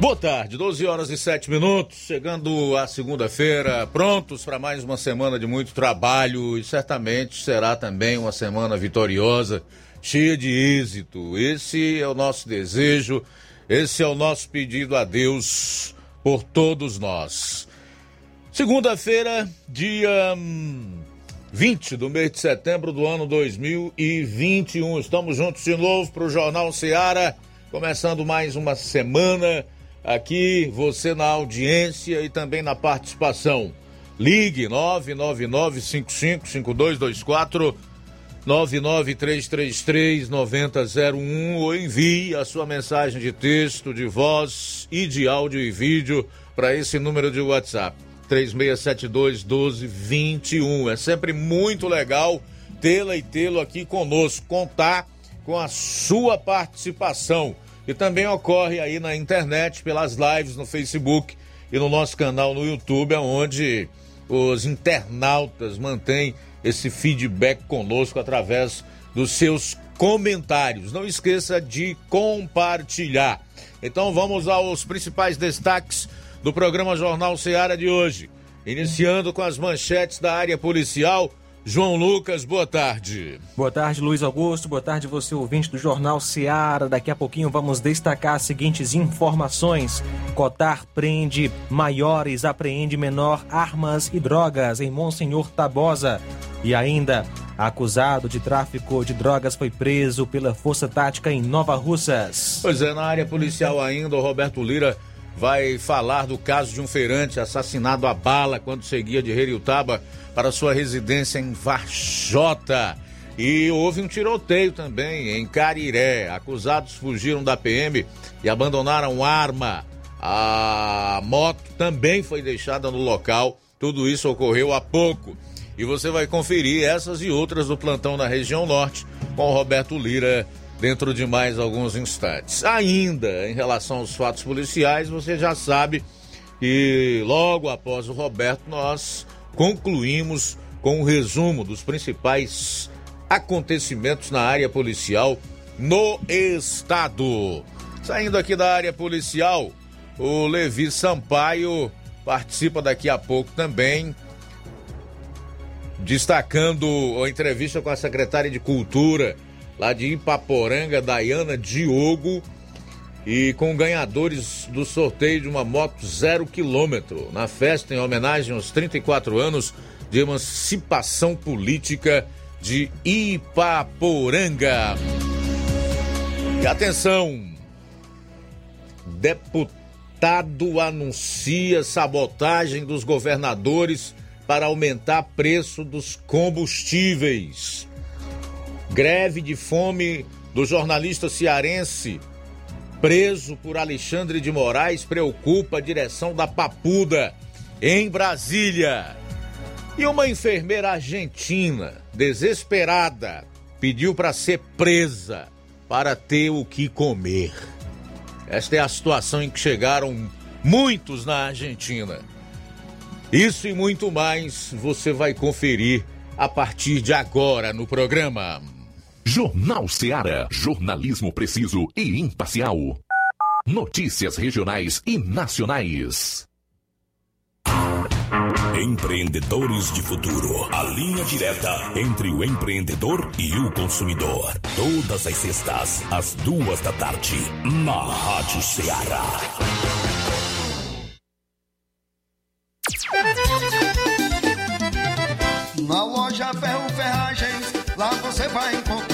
Boa tarde, 12 horas e 7 minutos, chegando a segunda-feira, prontos para mais uma semana de muito trabalho e certamente será também uma semana vitoriosa, cheia de êxito. Esse é o nosso desejo, esse é o nosso pedido a Deus por todos nós. Segunda-feira, dia 20 do mês de setembro do ano 2021. Estamos juntos de novo para o Jornal Seara, começando mais uma semana aqui, você na audiência e também na participação. Ligue 999-555224, 99333-9001 ou envie a sua mensagem de texto, de voz e de áudio e vídeo para esse número de WhatsApp. 3672-1221. É sempre muito legal tê-la e tê-lo aqui conosco, contar com a sua participação e também ocorre aí na internet, pelas lives no Facebook e no nosso canal no YouTube, onde os internautas mantêm esse feedback conosco através dos seus comentários. Não esqueça de compartilhar. Então vamos aos principais destaques do programa Jornal Seara de hoje. Iniciando com as manchetes da área policial João Lucas, boa tarde. Boa tarde, Luiz Augusto. Boa tarde, você ouvinte do Jornal Seara. Daqui a pouquinho vamos destacar as seguintes informações. Cotar prende maiores, apreende menor armas e drogas em Monsenhor Tabosa. E ainda, acusado de tráfico de drogas foi preso pela Força Tática em Nova Russas. Pois é, na área policial ainda, o Roberto Lira vai falar do caso de um feirante assassinado a bala quando seguia de Heriutaba para sua residência em Varjota. E houve um tiroteio também em Cariré. Acusados fugiram da PM e abandonaram arma. A moto também foi deixada no local. Tudo isso ocorreu há pouco. E você vai conferir essas e outras do plantão na região norte com Roberto Lira dentro de mais alguns instantes. Ainda em relação aos fatos policiais, você já sabe que logo após o Roberto nós concluímos com um resumo dos principais acontecimentos na área policial no estado. Saindo aqui da área policial, o Levi Sampaio participa daqui a pouco também, destacando a entrevista com a secretária de Cultura lá de Ipaporanga, Dayana Diogo, e com ganhadores do sorteio de uma moto zero quilômetro na festa em homenagem aos 34 anos de emancipação política de Ipaporanga. E atenção, deputado anuncia sabotagem dos governadores para aumentar preço dos combustíveis. Greve de fome do jornalista cearense preso por Alexandre de Moraes preocupa a direção da Papuda, em Brasília. E uma enfermeira argentina, desesperada, pediu para ser presa para ter o que comer. Esta é a situação em que chegaram muitos na Argentina. Isso e muito mais você vai conferir a partir de agora no programa. Jornal Seara. Jornalismo preciso e imparcial. Notícias regionais e nacionais. Empreendedores de Futuro. A linha direta entre o empreendedor e o consumidor. Todas as sextas, às duas da tarde, na Rádio Ceará. Na loja Ferro Ferragens, lá você vai encontrar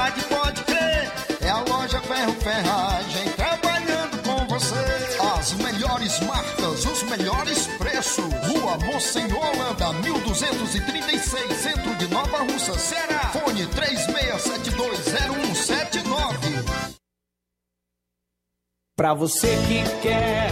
Mocenola, Holanda, 1236, centro de Nova Russa, Ceará. Fone 36720179. Para você que quer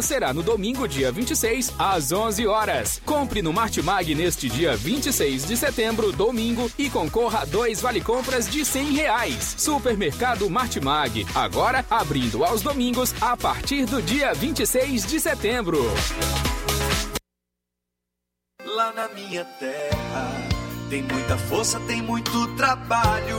será no domingo, dia 26, às 11 horas. Compre no Martimag neste dia 26 de setembro, domingo, e concorra a dois vale compras de 100 reais. Supermercado Martimag, agora abrindo aos domingos a partir do dia 26 de setembro. Lá na minha terra tem muita força, tem muito trabalho.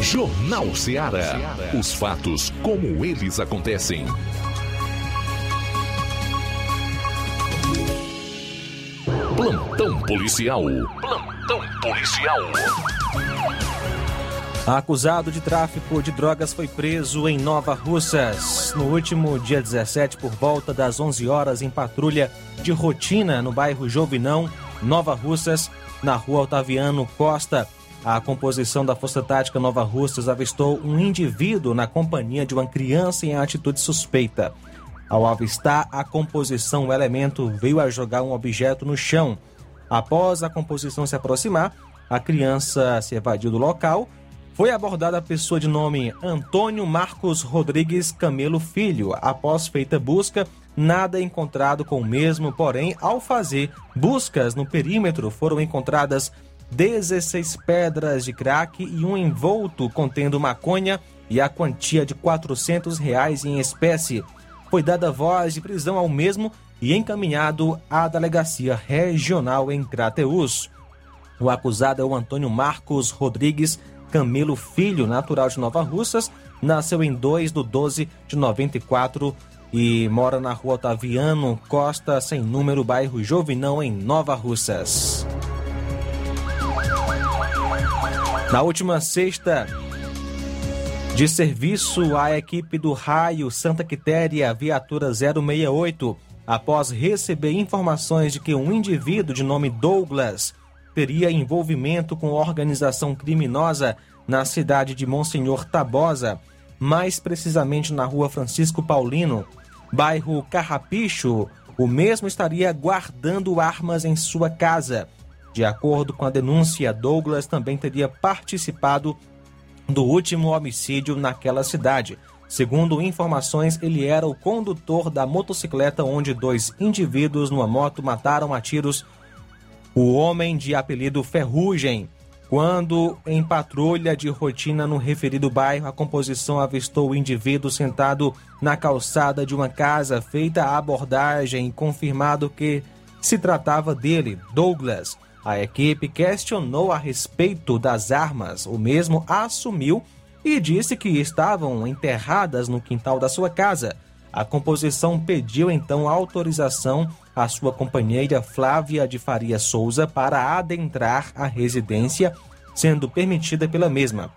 Jornal Ceará. Os fatos como eles acontecem. Plantão policial. Plantão policial. Acusado de tráfico de drogas foi preso em Nova Russas. No último dia 17, por volta das 11 horas, em patrulha de rotina no bairro Jovinão, Nova Russas, na rua Otaviano Costa. A composição da Força Tática Nova Russas avistou um indivíduo na companhia de uma criança em atitude suspeita. Ao avistar a composição, o elemento veio a jogar um objeto no chão. Após a composição se aproximar, a criança se evadiu do local. Foi abordada a pessoa de nome Antônio Marcos Rodrigues Camelo Filho. Após feita busca, nada encontrado com o mesmo, porém, ao fazer buscas no perímetro, foram encontradas 16 pedras de crack e um envolto contendo maconha e a quantia de 400 reais em espécie. Foi dada voz de prisão ao mesmo e encaminhado à delegacia regional em Crateús. O acusado é o Antônio Marcos Rodrigues Camilo Filho, natural de Nova Russas, nasceu em 2 de 12 de 94 e mora na rua Otaviano Costa, sem número, bairro Jovinão, em Nova Russas. Na última sexta, de serviço, a equipe do Raio Santa Quitéria, viatura 068, após receber informações de que um indivíduo de nome Douglas teria envolvimento com organização criminosa na cidade de Monsenhor Tabosa, mais precisamente na rua Francisco Paulino, bairro Carrapicho, o mesmo estaria guardando armas em sua casa. De acordo com a denúncia, Douglas também teria participado do último homicídio naquela cidade. Segundo informações, ele era o condutor da motocicleta onde dois indivíduos numa moto mataram a tiros o homem de apelido Ferrugem. Quando em patrulha de rotina no referido bairro, a composição avistou o indivíduo sentado na calçada de uma casa, feita a abordagem e confirmado que se tratava dele, Douglas. A equipe questionou a respeito das armas. O mesmo assumiu e disse que estavam enterradas no quintal da sua casa. A composição pediu então autorização à sua companheira Flávia de Faria Souza para adentrar a residência, sendo permitida pela mesma.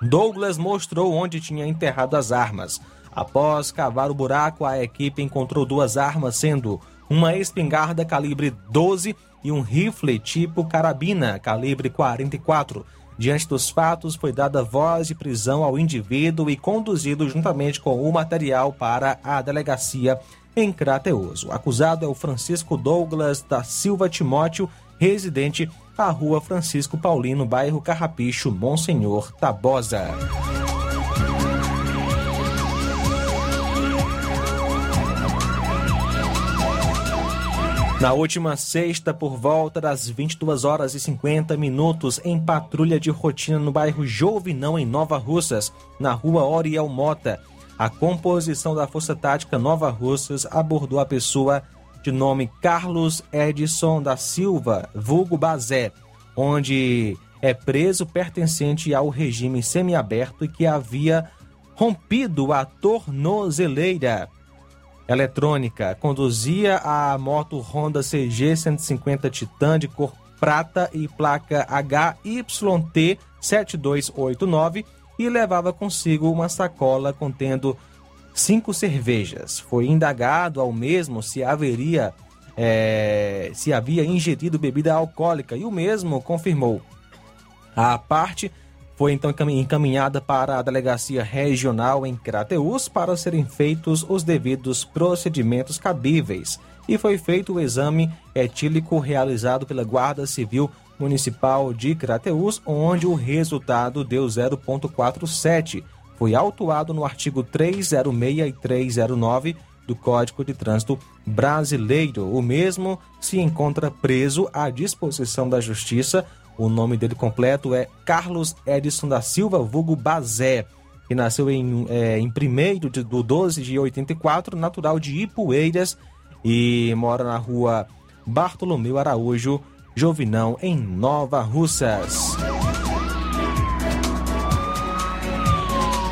Douglas mostrou onde tinha enterrado as armas. Após cavar o buraco, a equipe encontrou duas armas, sendo uma espingarda calibre 12 e um rifle tipo carabina calibre 44. Diante dos fatos, foi dada voz de prisão ao indivíduo e conduzido juntamente com o material para a delegacia em Crateus. O acusado é o Francisco Douglas da Silva Timóteo, residente à rua Francisco Paulino, bairro Carrapicho, Monsenhor Tabosa. Na última sexta, por volta das 22 horas e 50 minutos, em patrulha de rotina no bairro Jovinão, em Nova Russas, na rua Oriel Mota, a composição da Força Tática Nova Russas abordou a pessoa de nome Carlos Edson da Silva, vulgo Bazé, onde é preso pertencente ao regime semiaberto e que havia rompido a tornozeleira eletrônica. Conduzia a moto Honda CG 150 Titan de cor prata e placa HYT 7289 e levava consigo uma sacola contendo cinco cervejas. Foi indagado ao mesmo se haveria é, se havia ingerido bebida alcoólica e o mesmo confirmou. A parte foi então encaminhada para a delegacia regional em Crateús para serem feitos os devidos procedimentos cabíveis e foi feito o exame etílico realizado pela Guarda Civil Municipal de Crateús, onde o resultado deu 0.47. Foi autuado no artigo 306 e 309 do Código de Trânsito Brasileiro. O mesmo se encontra preso à disposição da Justiça o nome dele completo é Carlos Edson da Silva, vulgo Bazé, que nasceu em, é, em 1 de, do 12 de 84, natural de Ipueiras, e mora na rua Bartolomeu Araújo, Jovinão, em Nova Russas.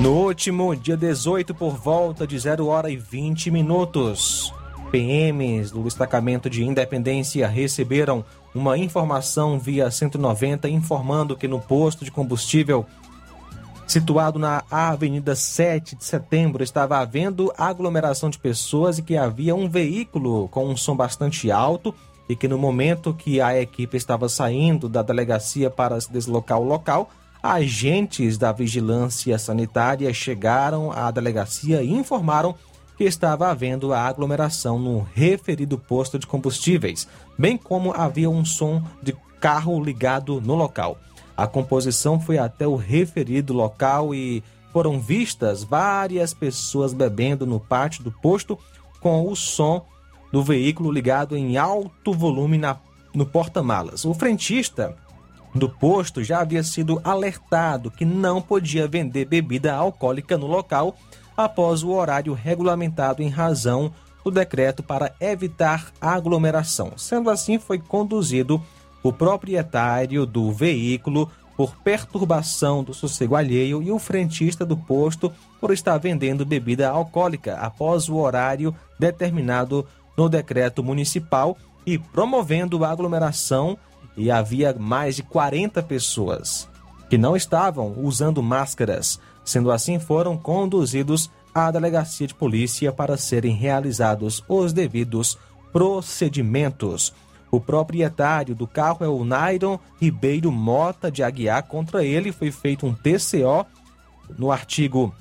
No último dia 18, por volta de 0 hora e 20 minutos, PMs do destacamento de Independência receberam uma informação via 190 informando que no posto de combustível situado na Avenida 7 de Setembro estava havendo aglomeração de pessoas e que havia um veículo com um som bastante alto e que no momento que a equipe estava saindo da delegacia para se deslocar ao local, agentes da vigilância sanitária chegaram à delegacia e informaram que estava havendo a aglomeração no referido posto de combustíveis, bem como havia um som de carro ligado no local. A composição foi até o referido local e foram vistas várias pessoas bebendo no pátio do posto com o som do veículo ligado em alto volume na, no porta-malas. O frentista do posto já havia sido alertado que não podia vender bebida alcoólica no local após o horário regulamentado em razão do decreto para evitar aglomeração. Sendo assim, foi conduzido o proprietário do veículo por perturbação do sossego alheio e o frentista do posto por estar vendendo bebida alcoólica após o horário determinado no decreto municipal e promovendo a aglomeração e havia mais de 40 pessoas que não estavam usando máscaras. Sendo assim, foram conduzidos à delegacia de polícia para serem realizados os devidos procedimentos. O proprietário do carro é o Nairon Ribeiro Mota de Aguiar. Contra ele foi feito um TCO no artigo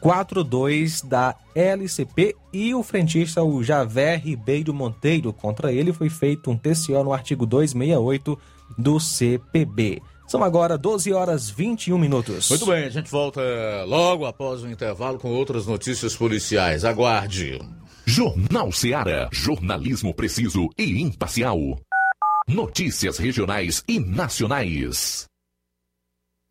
42 da LCP e o frentista, o Javé Ribeiro Monteiro. Contra ele foi feito um TCO no artigo 268 do CPB. São agora 12 horas 21 minutos. Muito bem, a gente volta logo após o intervalo com outras notícias policiais. Aguarde. Jornal Seara. Jornalismo preciso e imparcial. Notícias regionais e nacionais.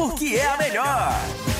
porque é a melhor.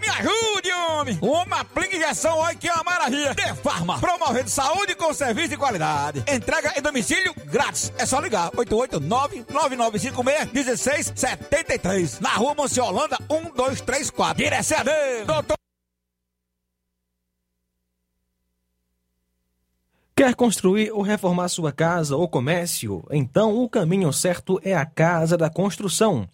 me ajude, homem. Uma aplica injeção, olha que é uma maravilha. De Farma, promovendo saúde com serviço de qualidade. Entrega em domicílio grátis. É só ligar, 889-9956-1673. Na rua Monsiolanda, 1234. Direção a Deus, doutor. Quer construir ou reformar sua casa ou comércio? Então o caminho certo é a Casa da Construção.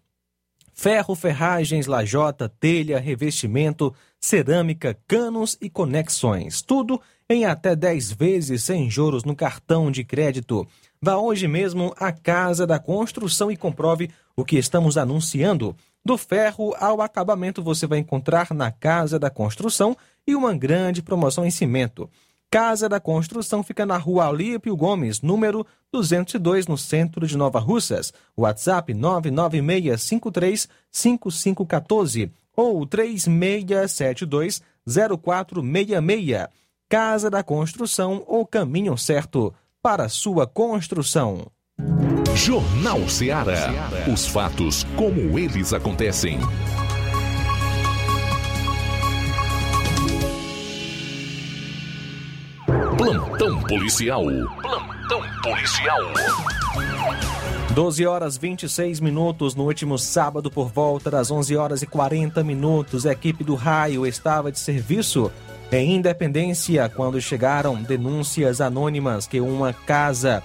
Ferro, ferragens, lajota, telha, revestimento, cerâmica, canos e conexões. Tudo em até 10 vezes sem juros no cartão de crédito. Vá hoje mesmo à Casa da Construção e comprove o que estamos anunciando. Do ferro ao acabamento você vai encontrar na Casa da Construção e uma grande promoção em cimento. Casa da Construção fica na rua Alípio Gomes, número 202, no centro de Nova Russas. WhatsApp 996535514 ou 36720466. Casa da Construção, o caminho certo para sua construção. Jornal Ceará. Os fatos como eles acontecem. Plantão policial. Plantão policial. 12 horas 26 minutos no último sábado, por volta das 11 horas e 40 minutos, a equipe do Raio estava de serviço em Independência quando chegaram denúncias anônimas que uma casa,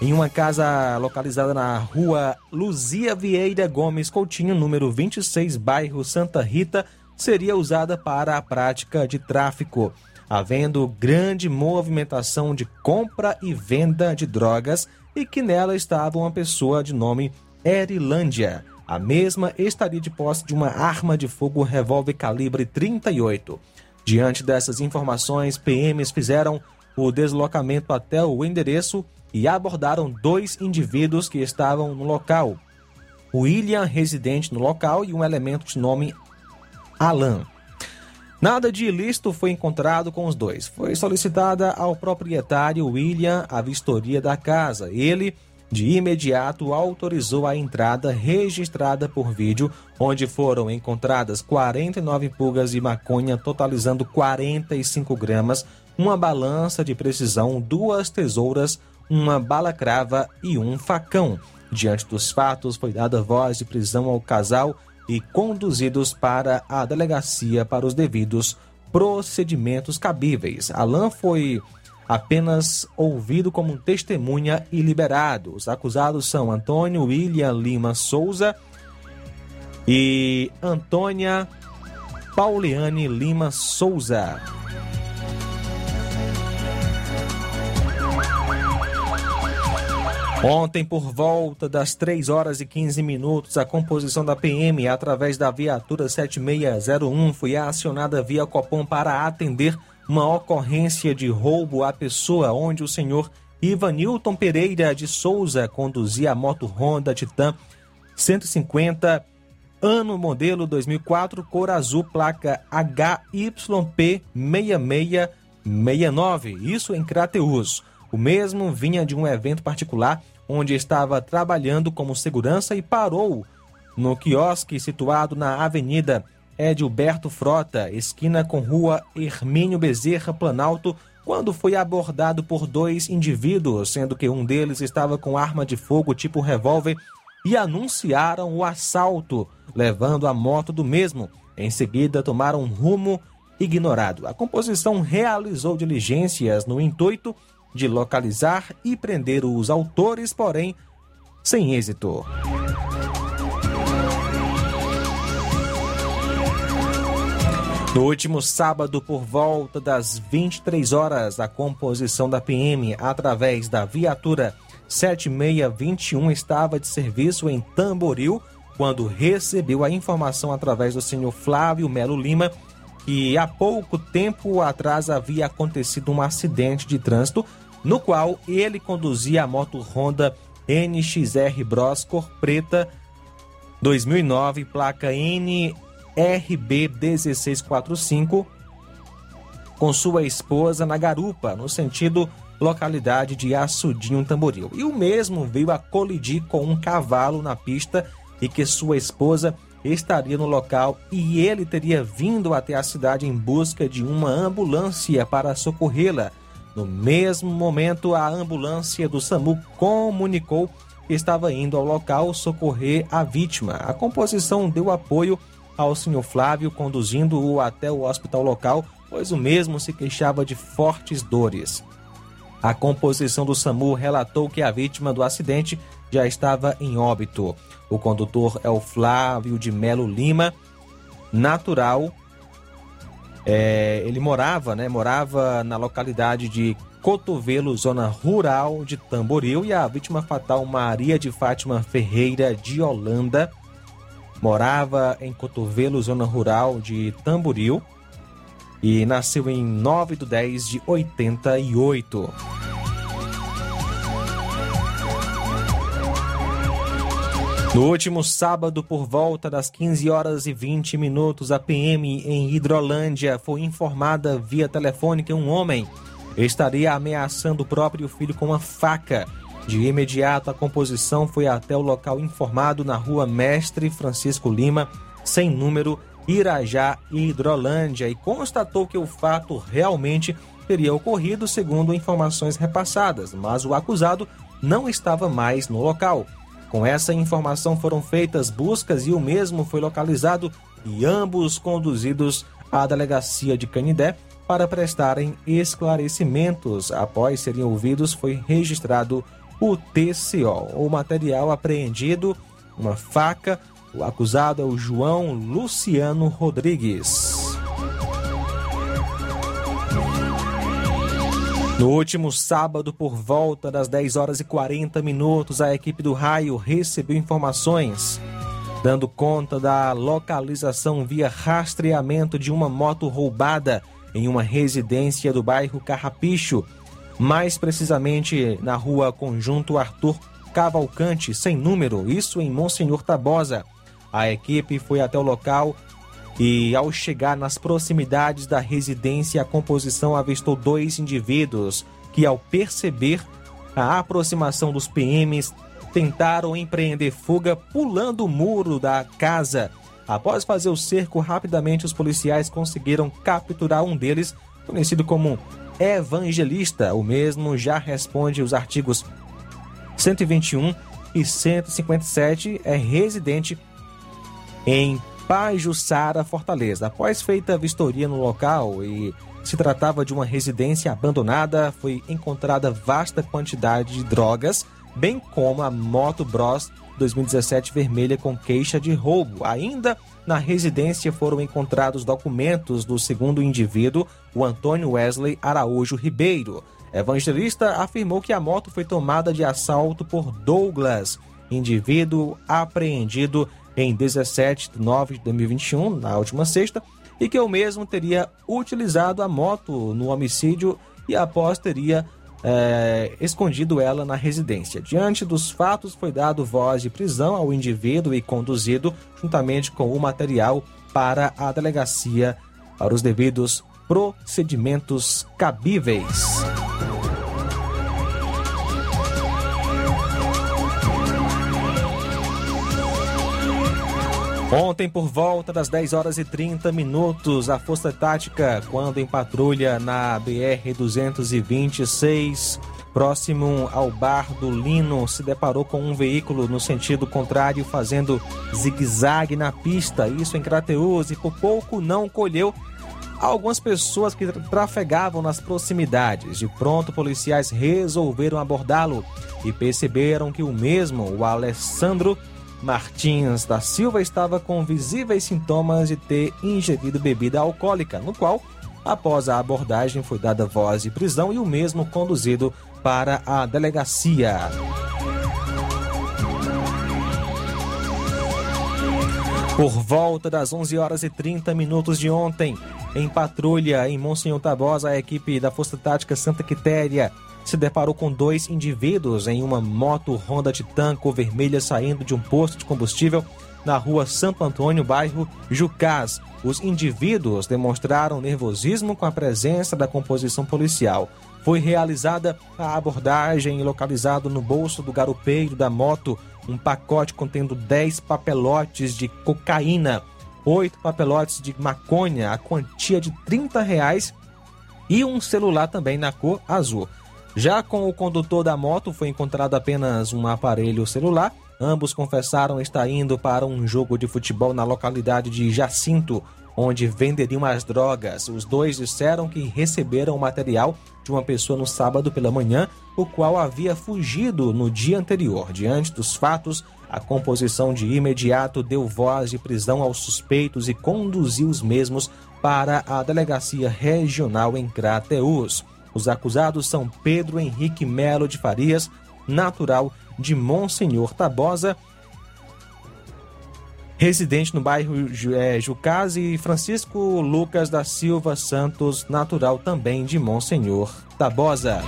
em uma casa localizada na rua Luzia Vieira Gomes Coutinho, número 26, bairro Santa Rita, seria usada para a prática de tráfico havendo grande movimentação de compra e venda de drogas e que nela estava uma pessoa de nome Erilândia. A mesma estaria de posse de uma arma de fogo revólver calibre 38. Diante dessas informações, PMs fizeram o deslocamento até o endereço e abordaram dois indivíduos que estavam no local. William, residente no local, e um elemento de nome Alan. Nada de ilícito foi encontrado com os dois. Foi solicitada ao proprietário William a vistoria da casa. Ele, de imediato, autorizou a entrada registrada por vídeo, onde foram encontradas 49 pulgas de maconha, totalizando 45 gramas, uma balança de precisão, duas tesouras, uma balacrava e um facão. Diante dos fatos, foi dada voz de prisão ao casal e conduzidos para a delegacia para os devidos procedimentos cabíveis. Alain foi apenas ouvido como testemunha e liberado. Os acusados são Antônio William Lima Souza e Antônia Pauliane Lima Souza. Ontem, por volta das 3 horas e 15 minutos, a composição da PM, através da viatura 7601, foi acionada via Copom para atender uma ocorrência de roubo à pessoa, onde o senhor Ivanilton Pereira de Souza conduzia a moto Honda Titan 150, ano modelo 2004, cor azul, placa HYP 6669, isso em Crateus. O mesmo vinha de um evento particular onde estava trabalhando como segurança e parou no quiosque situado na Avenida Edilberto Frota, esquina com Rua Hermínio Bezerra Planalto, quando foi abordado por dois indivíduos, sendo que um deles estava com arma de fogo tipo revólver e anunciaram o assalto, levando a moto do mesmo. Em seguida, tomaram um rumo ignorado. A composição realizou diligências no intuito de localizar e prender os autores, porém sem êxito. No último sábado, por volta das 23 horas, a composição da PM, através da viatura 7621, estava de serviço em Tamboril quando recebeu a informação através do senhor Flávio Melo Lima que há pouco tempo atrás havia acontecido um acidente de trânsito no qual ele conduzia a moto Honda NXR Bros cor preta 2009, placa NRB 1645, com sua esposa na garupa, no sentido localidade de Açudinho Tamboril. E o mesmo veio a colidir com um cavalo na pista e que sua esposa estaria no local e ele teria vindo até a cidade em busca de uma ambulância para socorrê-la. No mesmo momento, a ambulância do SAMU comunicou que estava indo ao local socorrer a vítima. A composição deu apoio ao senhor Flávio, conduzindo-o até o hospital local, pois o mesmo se queixava de fortes dores. A composição do SAMU relatou que a vítima do acidente já estava em óbito. O condutor é o Flávio de Melo Lima, natural. É, ele morava, né? Morava na localidade de Cotovelo, zona rural de Tamboril, e a vítima fatal Maria de Fátima Ferreira de Holanda morava em Cotovelo, zona rural de Tamboril, e nasceu em 9 de 10 de 88. No último sábado, por volta das 15 horas e 20 minutos, a PM em Hidrolândia foi informada via telefone que um homem estaria ameaçando o próprio filho com uma faca. De imediato, a composição foi até o local informado na rua Mestre Francisco Lima, sem número, Irajá, Hidrolândia, e constatou que o fato realmente teria ocorrido segundo informações repassadas, mas o acusado não estava mais no local. Com essa informação foram feitas buscas e o mesmo foi localizado e ambos conduzidos à delegacia de Canidé para prestarem esclarecimentos. Após serem ouvidos, foi registrado o TCO. O material apreendido, uma faca. O acusado é o João Luciano Rodrigues. No último sábado, por volta das 10 horas e 40 minutos, a equipe do raio recebeu informações dando conta da localização via rastreamento de uma moto roubada em uma residência do bairro Carrapicho, mais precisamente na rua Conjunto Arthur Cavalcante, sem número, isso em Monsenhor Tabosa. A equipe foi até o local e, ao chegar nas proximidades da residência, a composição avistou dois indivíduos que, ao perceber a aproximação dos PMs, tentaram empreender fuga pulando o muro da casa Após fazer o cerco, rapidamente os policiais conseguiram capturar um deles, conhecido como Evangelista. O mesmo já responde os artigos 121 e 157, é residente em Pajuçara, Fortaleza. Após feita a vistoria no local e se tratava de uma residência abandonada, foi encontrada vasta quantidade de drogas, bem como a moto Bros 2017 vermelha com queixa de roubo. Ainda na residência foram encontrados documentos do segundo indivíduo, o Antônio Wesley Araújo Ribeiro. Evangelista afirmou que a moto foi tomada de assalto por Douglas, indivíduo apreendido em 17 de 9 de 2021, na última sexta, e que o mesmo teria utilizado a moto no homicídio e após teria é, escondido ela na residência. Diante dos fatos, foi dado voz de prisão ao indivíduo e conduzido, juntamente com o material, para a delegacia para os devidos procedimentos cabíveis. Ontem, por volta das 10 horas e 30 minutos, a Força Tática, quando em patrulha na BR-226, próximo ao Bar do Lino, se deparou com um veículo no sentido contrário, fazendo zigue-zague na pista. Isso em Crateus e por pouco não colheu algumas pessoas que trafegavam nas proximidades. De pronto, policiais resolveram abordá-lo e perceberam que o mesmo, o Alessandro, Martins da Silva estava com visíveis sintomas de ter ingerido bebida alcoólica, no qual, após a abordagem, foi dada voz de prisão e o mesmo conduzido para a delegacia. Por volta das 11 horas e 30 minutos de ontem, em patrulha em Monsenhor Tabosa, a equipe da Força Tática Santa Quitéria se deparou com dois indivíduos em uma moto Honda Titan cor vermelha saindo de um posto de combustível na rua Santo Antônio, bairro Jucás. Os indivíduos demonstraram nervosismo com a presença da composição policial. Foi realizada a abordagem e localizado no bolso do garupeiro da moto um pacote contendo 10 papelotes de cocaína, 8 papelotes de maconha, a quantia de 30 reais e um celular também na cor azul. Já com o condutor da moto foi encontrado apenas um aparelho celular. Ambos confessaram estar indo para um jogo de futebol na localidade de Jacinto, onde venderiam as drogas. Os dois disseram que receberam o material de uma pessoa no sábado pela manhã, o qual havia fugido no dia anterior. Diante dos fatos, a composição de imediato deu voz de prisão aos suspeitos e conduziu os mesmos para a delegacia regional em Crateús. Os acusados são Pedro Henrique Melo de Farias, natural de Monsenhor Tabosa, residente no bairro é, e Francisco Lucas da Silva Santos, natural também de Monsenhor Tabosa.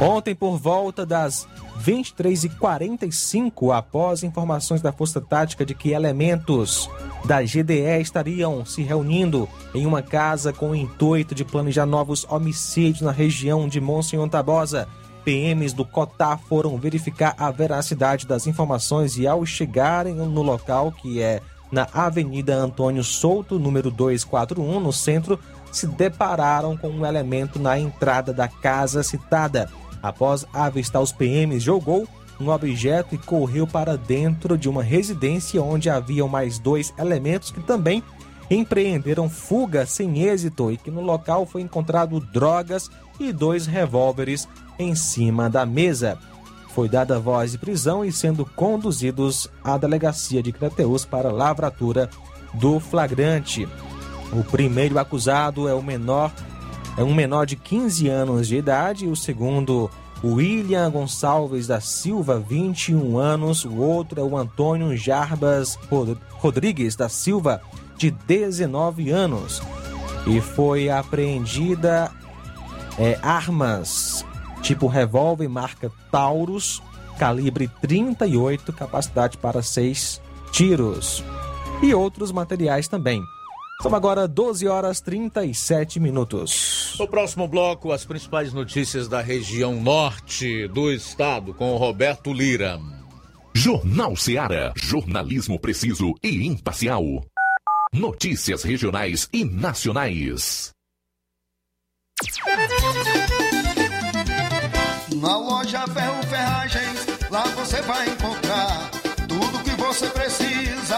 Ontem, por volta das 23h45, após informações da Força Tática de que elementos da GDE estariam se reunindo em uma casa com o intuito de planejar novos homicídios na região de Monsenhor Tabosa. PMs do COTAR foram verificar a veracidade das informações e, ao chegarem no local, que é na Avenida Antônio Souto, número 241, no centro, se depararam com um elemento na entrada da casa citada. Após avistar os PMs, jogou um objeto e correu para dentro de uma residência onde haviam mais dois elementos que também empreenderam fuga sem êxito e que no local foi encontrado drogas e dois revólveres em cima da mesa. Foi dada voz de prisão e sendo conduzidos à delegacia de Crateus para lavratura do flagrante. O primeiro acusado é o menor, é um menor de 15 anos de idade, o segundo William Gonçalves da Silva, 21 anos. O outro é o Antônio Jarbas Rodrigues da Silva, de 19 anos. E foi apreendida é, armas tipo revólver marca Taurus, calibre 38, capacidade para 6 tiros. E outros materiais também. São agora 12 horas 37 minutos. No próximo bloco, as principais notícias da região norte do estado com Roberto Lira. Jornal Seara. Jornalismo preciso e imparcial. Notícias regionais e nacionais. Na loja Ferro Ferragens, lá você vai encontrar tudo que você precisa,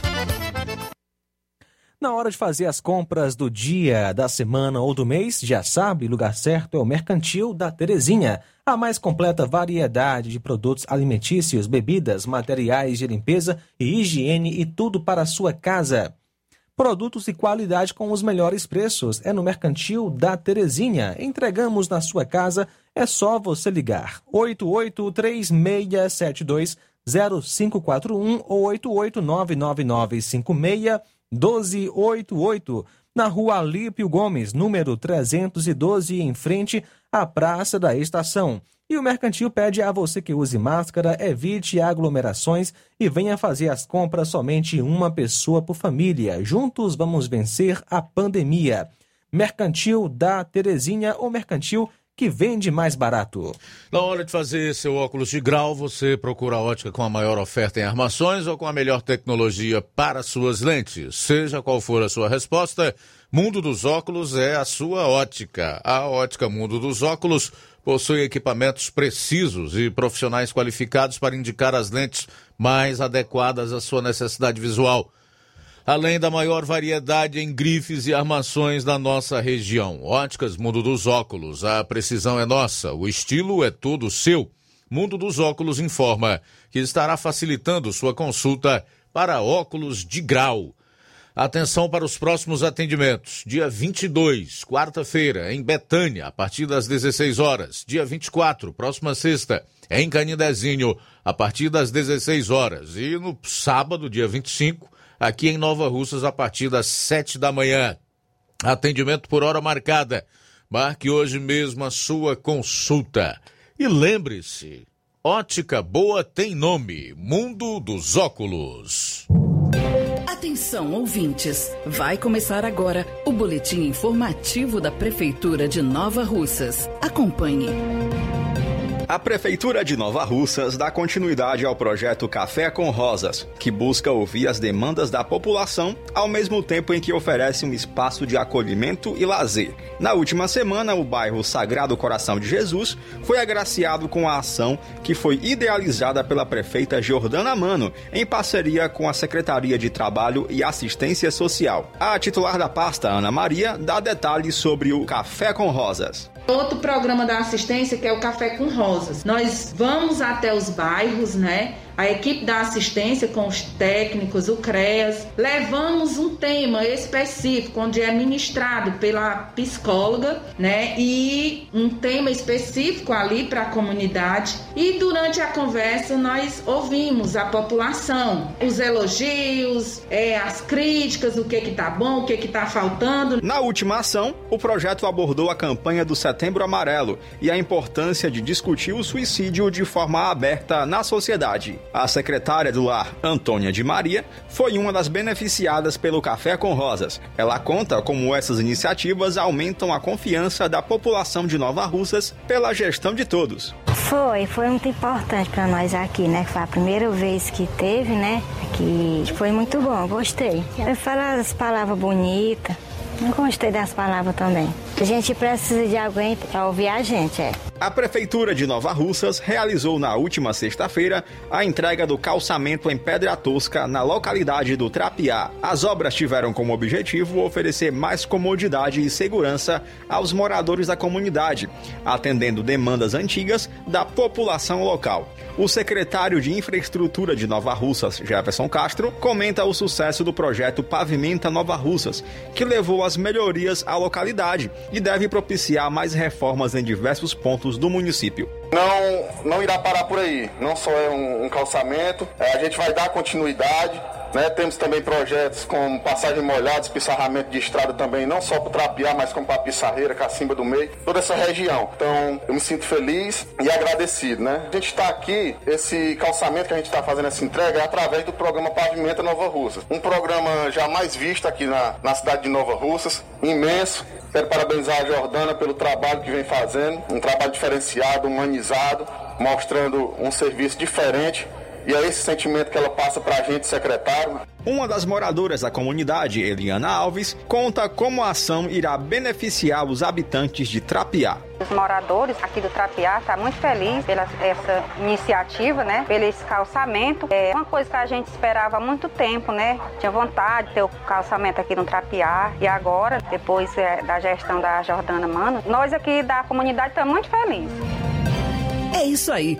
Na hora de fazer as compras do dia, da semana ou do mês, já sabe, lugar certo é o Mercantil da Terezinha. A mais completa variedade de produtos alimentícios, bebidas, materiais de limpeza e higiene e tudo para a sua casa. Produtos de qualidade com os melhores preços é no Mercantil da Terezinha. Entregamos na sua casa, é só você ligar. 8836720541 ou 8899956 1288, na rua Alípio Gomes, número 312, em frente à Praça da Estação. E o Mercantil pede a você que use máscara, evite aglomerações e venha fazer as compras somente uma pessoa por família. Juntos vamos vencer a pandemia. Mercantil da Terezinha ou Mercantil que vende mais barato. Na hora de fazer seu óculos de grau, você procura a ótica com a maior oferta em armações ou com a melhor tecnologia para suas lentes. Seja qual for a sua resposta, Mundo dos Óculos é a sua ótica. A ótica Mundo dos Óculos possui equipamentos precisos e profissionais qualificados para indicar as lentes mais adequadas à sua necessidade visual além da maior variedade em grifes e armações da nossa região. Óticas Mundo dos Óculos, a precisão é nossa, o estilo é todo seu. Mundo dos Óculos informa que estará facilitando sua consulta para óculos de grau. Atenção para os próximos atendimentos. Dia 22, quarta-feira, em Betânia, a partir das 16 horas. Dia 24, próxima sexta, em Canidezinho, a partir das 16 horas. E no sábado, dia 25, aqui em Nova Russas a partir das sete da manhã. Atendimento por hora marcada. Marque hoje mesmo a sua consulta. E lembre-se, ótica boa tem nome, Mundo dos Óculos. Atenção, ouvintes! Vai começar agora o boletim informativo da Prefeitura de Nova Russas. Acompanhe. A Prefeitura de Nova Russas dá continuidade ao projeto Café com Rosas, que busca ouvir as demandas da população, ao mesmo tempo em que oferece um espaço de acolhimento e lazer. Na última semana, o bairro Sagrado Coração de Jesus foi agraciado com a ação que foi idealizada pela prefeita Jordana Mano, em parceria com a Secretaria de Trabalho e Assistência Social. A titular da pasta, Ana Maria, dá detalhes sobre o Café com Rosas. Outro programa da assistência que é o Café com Rosas. Nós vamos até os bairros, né? A equipe da assistência com os técnicos, o CREAS, levamos um tema específico onde é ministrado pela psicóloga, né? E um tema específico ali para a comunidade. E durante a conversa nós ouvimos a população, os elogios, é, as críticas, o que que tá bom, o que que tá faltando. Na última ação, o projeto abordou a campanha do Setembro Amarelo e a importância de discutir o suicídio de forma aberta na sociedade. A secretária do lar, Antônia de Maria, foi uma das beneficiadas pelo Café com Rosas. Ela conta como essas iniciativas aumentam a confiança da população de Nova Russas pela gestão de todos. Foi, foi muito importante para nós aqui, né? Foi a primeira vez que teve, né? Que foi muito bom, gostei. Eu falo as palavras bonitas. Eu gostei das palavras também. A gente precisa de alguém para ouvir a gente, é. A Prefeitura de Nova Russas realizou na última sexta-feira a entrega do calçamento em Pedra Tosca na localidade do Trapiá. As obras tiveram como objetivo oferecer mais comodidade e segurança aos moradores da comunidade, atendendo demandas antigas da população local. O secretário de Infraestrutura de Nova Russas, Jefferson Castro, comenta o sucesso do projeto Pavimenta Nova Russas, que levou as melhorias à localidade e deve propiciar mais reformas em diversos pontos do município. Não, não irá parar por aí. Não só é um, um calçamento, é, a gente vai dar continuidade. Né? Temos também projetos como passagem molhada, pissarramento de estrada também, não só para Trapiá, mas como para Pissarreira, Cacimba do Meio, toda essa região. Então, eu me sinto feliz e agradecido, né? A gente está aqui, esse calçamento que a gente está fazendo essa entrega é através do programa Pavimenta Nova Russas. Um programa jamais visto aqui na, na cidade de Nova Russas, imenso, Quero parabenizar a Jordana pelo trabalho que vem fazendo, um trabalho diferenciado, humanizado, mostrando um serviço diferente e é esse sentimento que ela passa para a gente, secretário. Uma das moradoras da comunidade, Eliana Alves, conta como a ação irá beneficiar os habitantes de Trapiá. Os moradores aqui do Trapiá estão tá muito felizes pela essa iniciativa, né? Pelo esse calçamento. É uma coisa que a gente esperava há muito tempo, né? Tinha vontade de ter o calçamento aqui no Trapiá. E agora, depois é, da gestão da Jordana Mano, nós aqui da comunidade estamos muito felizes. É isso aí.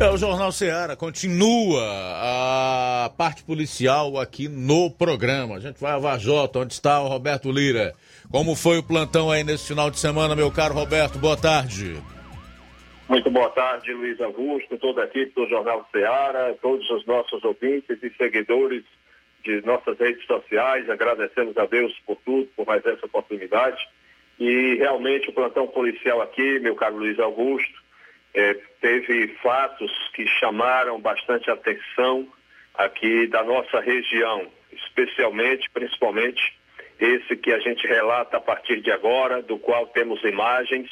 É, o Jornal Ceará continua a parte policial aqui no programa. A gente vai a Vajota, onde está o Roberto Lira. Como foi o plantão aí nesse final de semana, meu caro Roberto? Boa tarde. Muito boa tarde, Luiz Augusto, toda a equipe do Jornal Ceará, todos os nossos ouvintes e seguidores de nossas redes sociais. Agradecemos a Deus por tudo, por mais essa oportunidade. E realmente o plantão policial aqui, meu caro Luiz Augusto, é, teve fatos que chamaram bastante atenção aqui da nossa região, especialmente, principalmente, esse que a gente relata a partir de agora, do qual temos imagens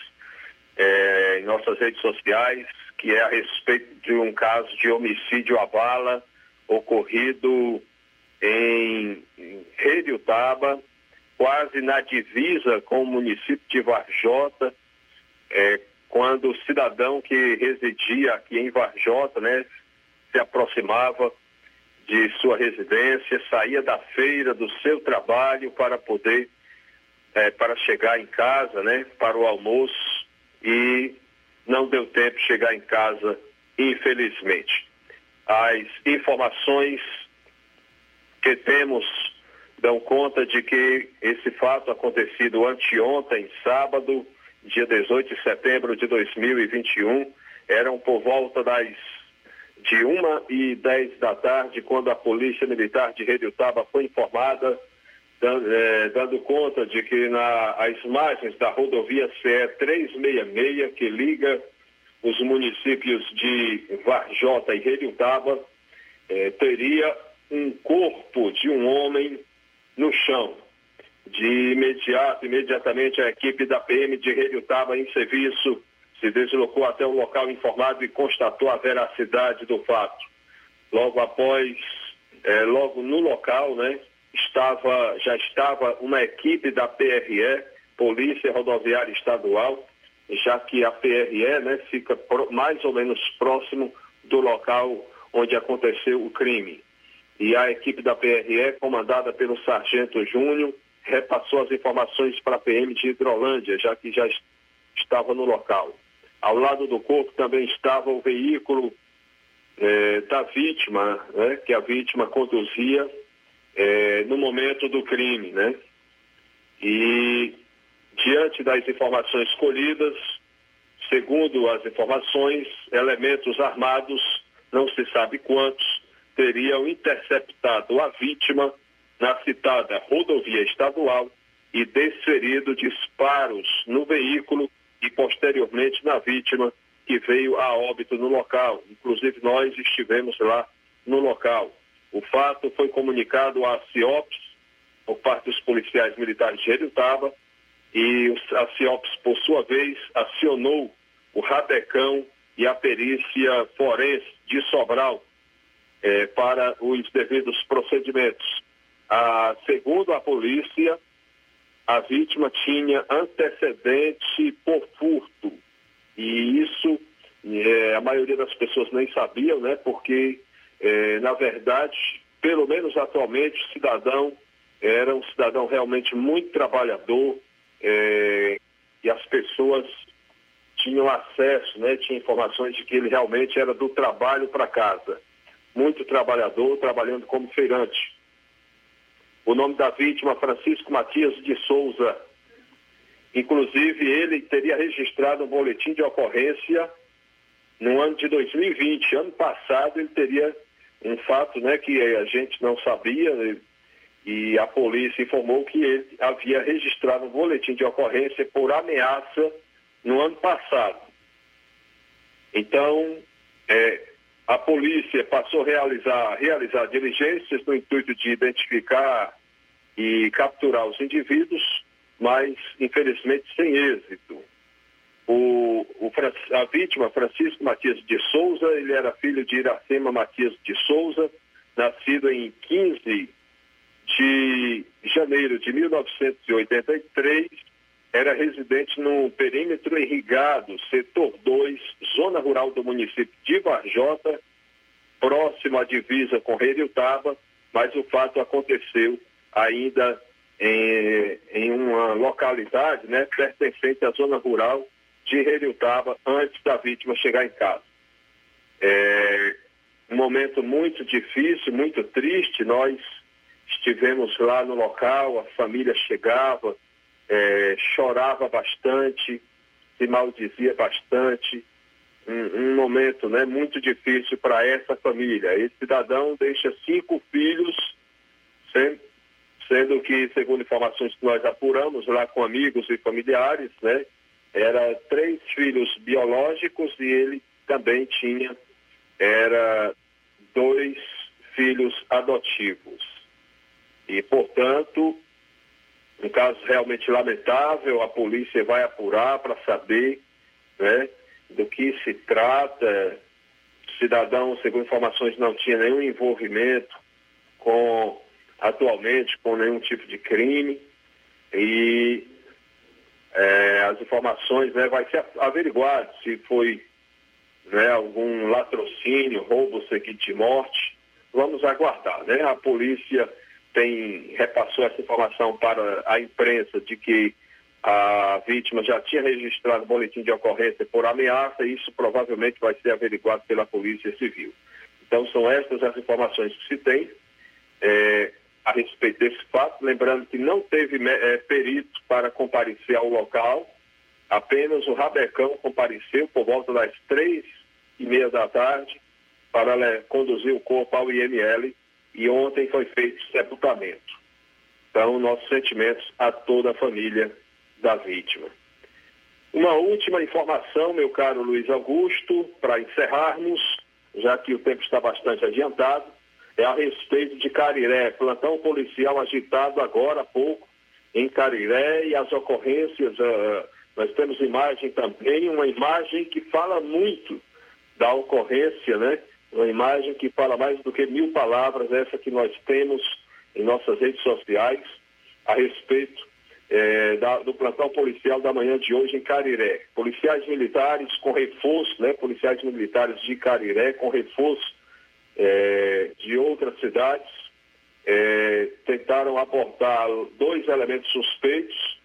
é, em nossas redes sociais, que é a respeito de um caso de homicídio à bala ocorrido em, em Taba, quase na divisa com o município de Varjota, é, quando o cidadão que residia aqui em Varjota, né, se aproximava de sua residência, saía da feira, do seu trabalho para poder, é, para chegar em casa, né, para o almoço e não deu tempo de chegar em casa, infelizmente. As informações que temos dão conta de que esse fato acontecido anteontem, sábado, dia 18 de setembro de 2021, eram por volta das de 1 e 10 da tarde, quando a Polícia Militar de Redutaba foi informada, dando, é, dando conta de que na, as margens da rodovia CE 366, que liga os municípios de Varjota e Redutaba, é, teria um corpo de um homem no chão. De imediato, imediatamente a equipe da PM de Redutaba em serviço se deslocou até o local informado e constatou a veracidade do fato. Logo após, é, logo no local, né, estava, já estava uma equipe da PRE, Polícia Rodoviária Estadual, já que a PRE né, fica pro, mais ou menos próximo do local onde aconteceu o crime. E a equipe da PRE, comandada pelo Sargento Júnior, repassou as informações para a PM de Hidrolândia, já que já estava no local. Ao lado do corpo também estava o veículo é, da vítima, né, que a vítima conduzia é, no momento do crime. Né? E diante das informações colhidas, segundo as informações, elementos armados, não se sabe quantos, teriam interceptado a vítima na citada rodovia estadual e desferido disparos no veículo e posteriormente na vítima que veio a óbito no local. Inclusive nós estivemos lá no local. O fato foi comunicado à CIOPS, por parte dos policiais militares de Redutaba, e a CIOPS, por sua vez, acionou o Rabecão e a perícia forense de Sobral eh, para os devidos procedimentos. Ah, segundo a polícia, a vítima tinha antecedente por furto. E isso é, a maioria das pessoas nem sabiam, né? Porque, é, na verdade, pelo menos atualmente, o cidadão era um cidadão realmente muito trabalhador é, e as pessoas tinham acesso, né? Tinha informações de que ele realmente era do trabalho para casa. Muito trabalhador, trabalhando como feirante. O nome da vítima, Francisco Matias de Souza. Inclusive, ele teria registrado um boletim de ocorrência no ano de 2020. Ano passado, ele teria um fato né, que a gente não sabia e a polícia informou que ele havia registrado um boletim de ocorrência por ameaça no ano passado. Então, é, a polícia passou a realizar, realizar diligências no intuito de identificar e capturar os indivíduos, mas infelizmente sem êxito. O, o, a vítima, Francisco Matias de Souza, ele era filho de Iracema Matias de Souza, nascido em 15 de janeiro de 1983, era residente no perímetro irrigado, setor 2, zona rural do município de Varjota, próximo à divisa com Redutaba, mas o fato aconteceu ainda em, em uma localidade né, pertencente à zona rural de Redutaba, antes da vítima chegar em casa. É um momento muito difícil, muito triste, nós estivemos lá no local, a família chegava, é, chorava bastante, se maldizia bastante. Um, um momento né, muito difícil para essa família. Esse cidadão deixa cinco filhos, sendo que, segundo informações que nós apuramos lá com amigos e familiares, né, era três filhos biológicos e ele também tinha era dois filhos adotivos. E, portanto, um caso realmente lamentável, a polícia vai apurar para saber né, do que se trata. O cidadão, segundo informações, não tinha nenhum envolvimento com atualmente com nenhum tipo de crime e é, as informações né, vai ser averiguado se foi né, algum latrocínio, roubo seguido de morte. Vamos aguardar, né? A polícia tem repassou essa informação para a imprensa de que a vítima já tinha registrado boletim de ocorrência por ameaça e isso provavelmente vai ser averiguado pela Polícia Civil. Então são essas as informações que se tem. é, a respeito desse fato, lembrando que não teve é, perito para comparecer ao local, apenas o Rabecão compareceu por volta das três e meia da tarde para né, conduzir o corpo ao IML e ontem foi feito sepultamento. Então, nossos sentimentos a toda a família da vítima. Uma última informação, meu caro Luiz Augusto, para encerrarmos, já que o tempo está bastante adiantado, é a respeito de Cariré, plantão policial agitado agora há pouco em Cariré e as ocorrências, uh, nós temos imagem também, uma imagem que fala muito da ocorrência, né? Uma imagem que fala mais do que mil palavras, essa que nós temos em nossas redes sociais, a respeito é, da, do plantão policial da manhã de hoje em Cariré. Policiais militares com reforço, né? Policiais militares de Cariré com reforço é, de outras cidades é, tentaram abordar dois elementos suspeitos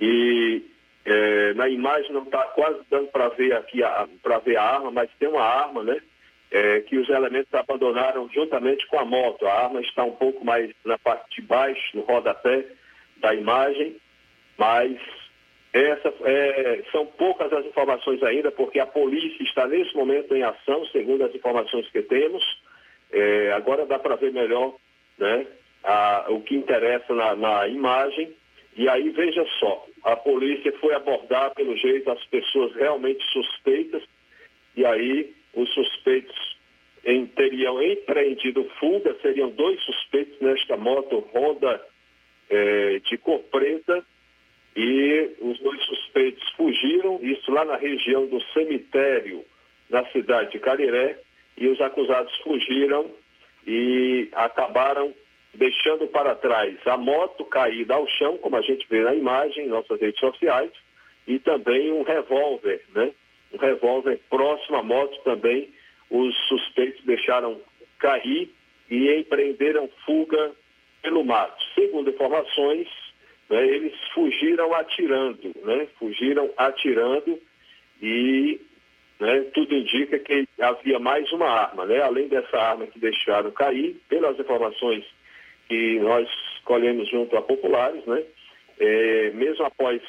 e é, na imagem não está quase dando para ver aqui para ver a arma, mas tem uma arma, né? É, que os elementos abandonaram juntamente com a moto. A arma está um pouco mais na parte de baixo, no rodapé da imagem, mas essa, é, são poucas as informações ainda, porque a polícia está nesse momento em ação, segundo as informações que temos. É, agora dá para ver melhor né, a, o que interessa na, na imagem. E aí, veja só, a polícia foi abordar, pelo jeito, as pessoas realmente suspeitas, e aí os suspeitos em, teriam empreendido fuga, seriam dois suspeitos nesta moto Honda é, de cor preta, e os dois suspeitos fugiram, isso lá na região do cemitério, na cidade de Cariré, e os acusados fugiram e acabaram deixando para trás a moto caída ao chão, como a gente vê na imagem em nossas redes sociais, e também um revólver, né? Um revólver próximo à moto também, os suspeitos deixaram cair e empreenderam fuga pelo mato. Segundo informações, né, eles fugiram atirando, né? Fugiram atirando e né, tudo indica que havia mais uma arma, né? Além dessa arma que deixaram cair, pelas informações que nós colhemos junto a populares, né? É, mesmo após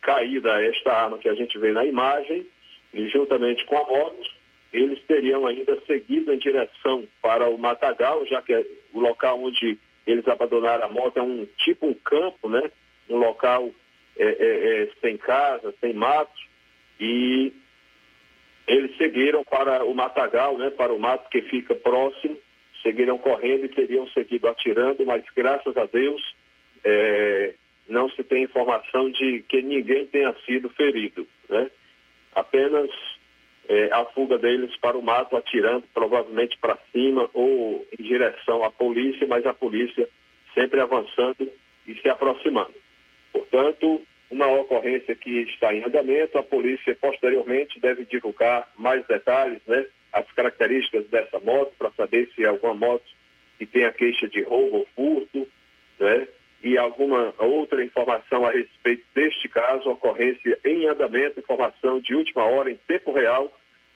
caída esta arma que a gente vê na imagem, e juntamente com a moto, eles teriam ainda seguido em direção para o Matagal, já que é o local onde eles abandonaram a moto é um tipo um campo, né? Um local é, é, é sem casa, sem mato, e eles seguiram para o Matagal, né? Para o mato que fica próximo, seguiram correndo e teriam seguido atirando, mas graças a Deus é, não se tem informação de que ninguém tenha sido ferido, né? Apenas é, a fuga deles para o mato, atirando provavelmente para cima ou em direção à polícia, mas a polícia sempre avançando e se aproximando. Portanto, uma ocorrência que está em andamento, a polícia posteriormente deve divulgar mais detalhes, né? As características dessa moto, para saber se é alguma moto que tenha queixa de roubo ou furto, né? E alguma outra informação a respeito deste caso, ocorrência em andamento, informação de última hora, em tempo real,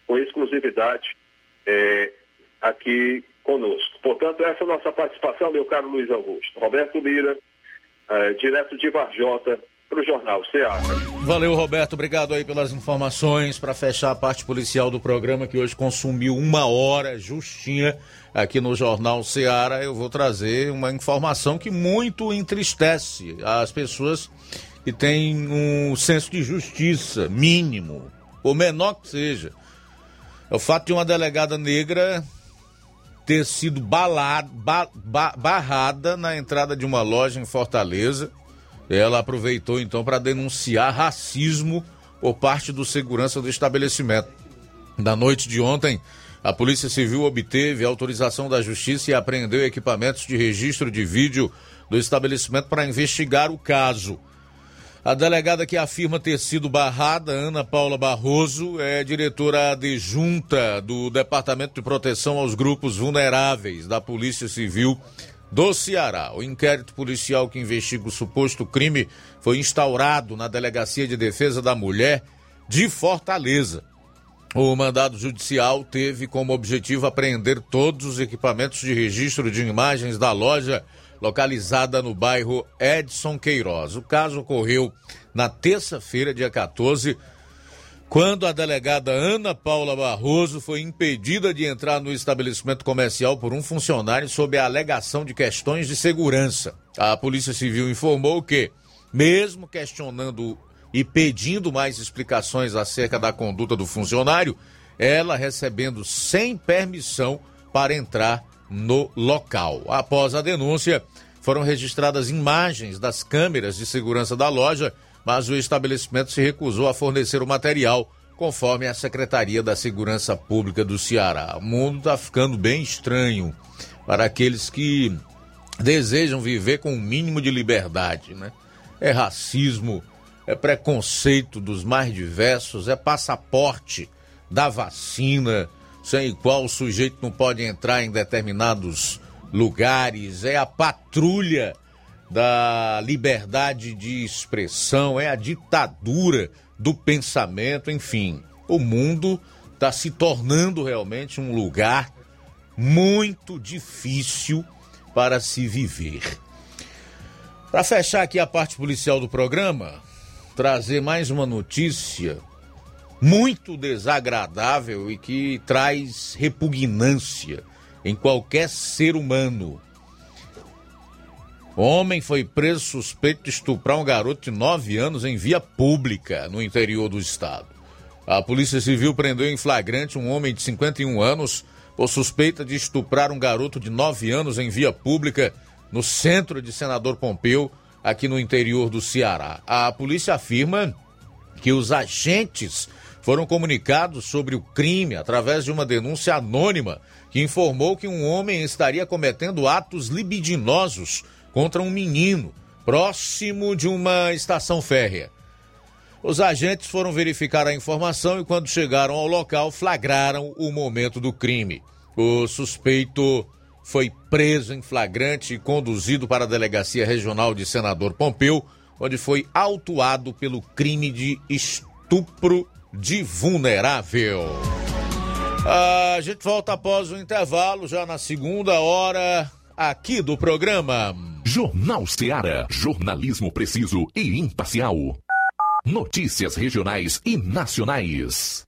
com exclusividade é, aqui conosco. Portanto, essa é a nossa participação, meu caro Luiz Augusto. Roberto Lira, é, direto de Varjota, para o Jornal Ceará. Valeu, Roberto. Obrigado aí pelas informações. Para fechar a parte policial do programa, que hoje consumiu uma hora justinha aqui no Jornal Ceará, eu vou trazer uma informação que muito entristece as pessoas que têm um senso de justiça mínimo, ou menor que seja. É o fato de uma delegada negra ter sido balada, ba, ba, barrada na entrada de uma loja em Fortaleza. Ela aproveitou então para denunciar racismo por parte do segurança do estabelecimento. Na noite de ontem, a Polícia Civil obteve autorização da Justiça e apreendeu equipamentos de registro de vídeo do estabelecimento para investigar o caso. A delegada que afirma ter sido barrada, Ana Paula Barroso, é diretora adjunta do Departamento de Proteção aos Grupos Vulneráveis da Polícia Civil do Ceará. O inquérito policial que investiga o suposto crime foi instaurado na Delegacia de Defesa da Mulher de Fortaleza. O mandado judicial teve como objetivo apreender todos os equipamentos de registro de imagens da loja localizada no bairro Edson Queiroz. O caso ocorreu na terça-feira, dia 14, quando a delegada Ana Paula Barroso foi impedida de entrar no estabelecimento comercial por um funcionário sob a alegação de questões de segurança. A Polícia Civil informou que, mesmo questionando e pedindo mais explicações acerca da conduta do funcionário, ela recebendo sem permissão para entrar no local. Após a denúncia, foram registradas imagens das câmeras de segurança da loja, mas o estabelecimento se recusou a fornecer o material, conforme a Secretaria da Segurança Pública do Ceará. O mundo está ficando bem estranho para aqueles que desejam viver com o um mínimo de liberdade, né? É racismo, é preconceito dos mais diversos, é passaporte da vacina, sem qual o sujeito não pode entrar em determinados lugares, é a patrulha da liberdade de expressão, é a ditadura do pensamento, enfim. O mundo está se tornando realmente um lugar muito difícil para se viver. Para fechar aqui a parte policial do programa, trazer mais uma notícia muito desagradável e que traz repugnância em qualquer ser humano. Homem foi preso suspeito de estuprar um garoto de 9 anos em via pública no interior do estado. A Polícia Civil prendeu em flagrante um homem de 51 anos por suspeita de estuprar um garoto de 9 anos em via pública no centro de Senador Pompeu, aqui no interior do Ceará. A polícia afirma que os agentes foram comunicados sobre o crime através de uma denúncia anônima que informou que um homem estaria cometendo atos libidinosos contra um menino próximo de uma estação férrea. Os agentes foram verificar a informação e, quando chegaram ao local, flagraram o momento do crime. O suspeito foi preso em flagrante e conduzido para a Delegacia Regional de Senador Pompeu, onde foi autuado pelo crime de estupro de vulnerável. A gente volta após o intervalo, já na segunda hora, aqui do programa. Jornal Seara. Jornalismo preciso e imparcial. Notícias regionais e nacionais.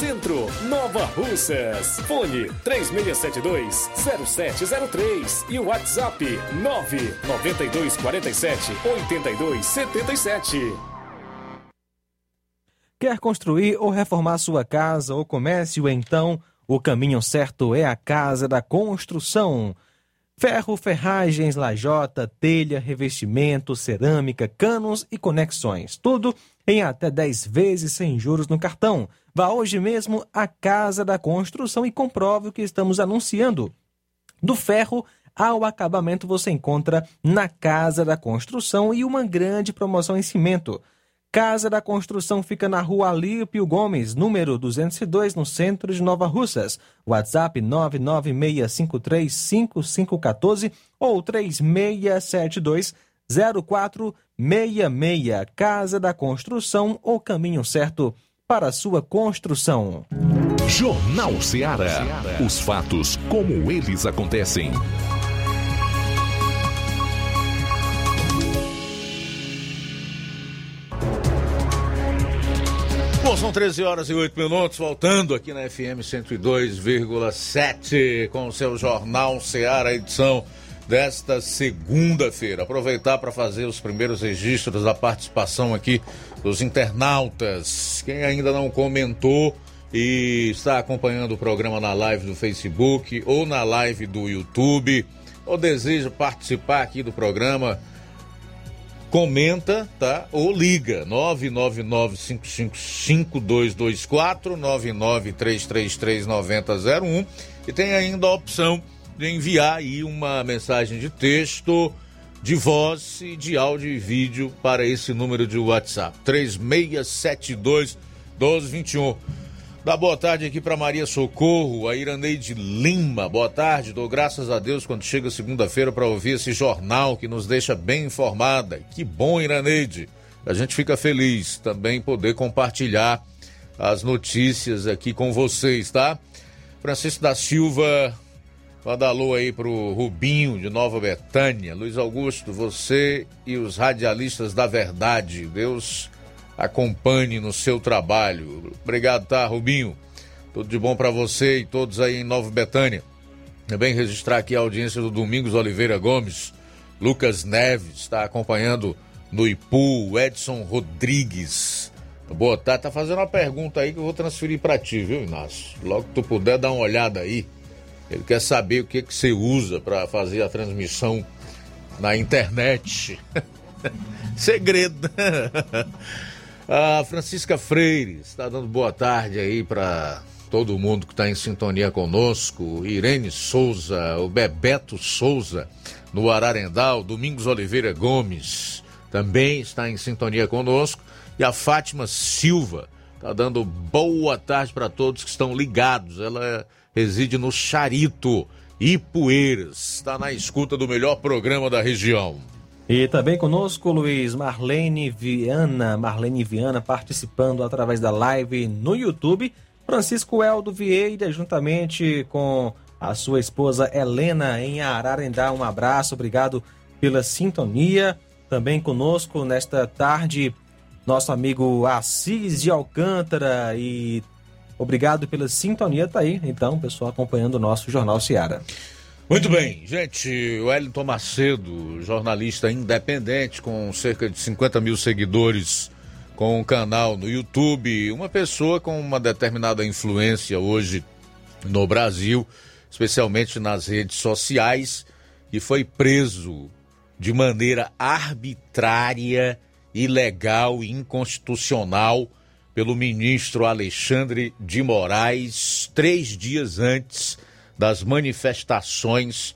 Centro, Nova Russas. Fone 3672-0703 e WhatsApp 99247-8277. Quer construir ou reformar sua casa ou comércio? Então, o caminho certo é a Casa da Construção. Ferro, ferragens, lajota, telha, revestimento, cerâmica, canos e conexões. Tudo em até 10 vezes sem juros no cartão. Vá hoje mesmo à Casa da Construção e comprove o que estamos anunciando. Do ferro ao acabamento você encontra na Casa da Construção e uma grande promoção em cimento. Casa da Construção fica na rua Alípio Gomes, número 202, no centro de Nova Russas. WhatsApp 996535514 ou 3672 0466. Casa da Construção, o caminho certo para a sua construção. Jornal Ceará. Os fatos como eles acontecem. Bom, são 13 horas e 8 minutos, voltando aqui na FM 102,7 com o seu Jornal Ceará, edição desta segunda-feira. Aproveitar para fazer os primeiros registros da participação aqui dos internautas. Quem ainda não comentou e está acompanhando o programa na live do Facebook ou na live do YouTube, ou deseja participar aqui do programa, comenta, tá? Ou liga 999-555-2224, 99333-9001 e tem ainda a opção de enviar aí uma mensagem de texto, de voz e de áudio e vídeo para esse número de WhatsApp, 3672 1221. Dá boa tarde aqui para Maria Socorro, a Iraneide Lima. Boa tarde, dou graças a Deus quando chega segunda-feira para ouvir esse jornal que nos deixa bem informada. Que bom, Iraneide. A gente fica feliz também poder compartilhar as notícias aqui com vocês, tá? Francisco da Silva, manda alô aí pro Rubinho de Nova Betânia. Luiz Augusto, você e os radialistas da verdade. Deus acompanhe no seu trabalho. Obrigado, tá, Rubinho? Tudo de bom para você e todos aí em Nova Betânia. Também registrar aqui a audiência do Domingos Oliveira Gomes, Lucas Neves, está acompanhando no Ipu, Edson Rodrigues. Boa tarde, tá fazendo uma pergunta aí que eu vou transferir para ti, viu, Inácio? Logo que tu puder dar uma olhada aí. Ele quer saber o que, que você usa para fazer a transmissão na internet. Segredo. a Francisca Freire está dando boa tarde aí para todo mundo que está em sintonia conosco. Irene Souza, o Bebeto Souza, no Ararendal. Domingos Oliveira Gomes também está em sintonia conosco. E a Fátima Silva está dando boa tarde para todos que estão ligados. Ela reside no Charito, Ipueiras. Está na escuta do melhor programa da região. E também conosco, Luiz Marlene Viana, Marlene Viana participando através da live no YouTube. Francisco Eldo Vieira, juntamente com a sua esposa Helena em Ararendá. Um abraço, obrigado pela sintonia. Também conosco nesta tarde, nosso amigo Assis de Alcântara e obrigado pela sintonia, tá aí, então, pessoal acompanhando o nosso Jornal Seara. Muito bem, gente, o Wellington Macedo, jornalista independente com cerca de 50 mil seguidores, com um canal no YouTube, uma pessoa com uma determinada influência hoje no Brasil, especialmente nas redes sociais, e foi preso de maneira arbitrária ilegal e inconstitucional pelo ministro Alexandre de Moraes três dias antes das manifestações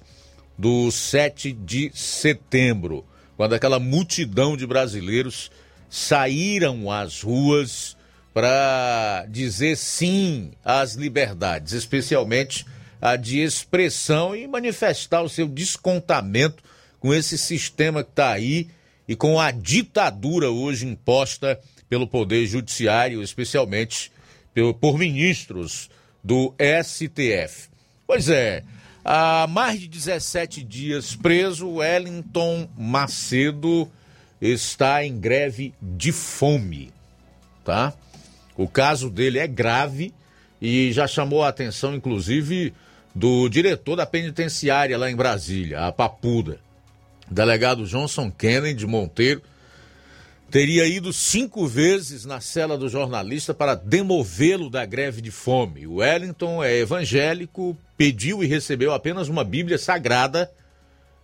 do 7 de setembro, quando aquela multidão de brasileiros saíram às ruas para dizer sim às liberdades, especialmente a de expressão e manifestar o seu descontamento com esse sistema que está aí e com a ditadura hoje imposta pelo Poder Judiciário, especialmente por ministros do STF. Pois é, há mais de 17 dias preso, Wellington Macedo está em greve de fome, tá? O caso dele é grave e já chamou a atenção, inclusive, do diretor da penitenciária lá em Brasília, a Papuda delegado Johnson Kennedy Monteiro, teria ido cinco vezes na cela do jornalista para demovê-lo da greve de fome. O Wellington é evangélico, pediu e recebeu apenas uma Bíblia sagrada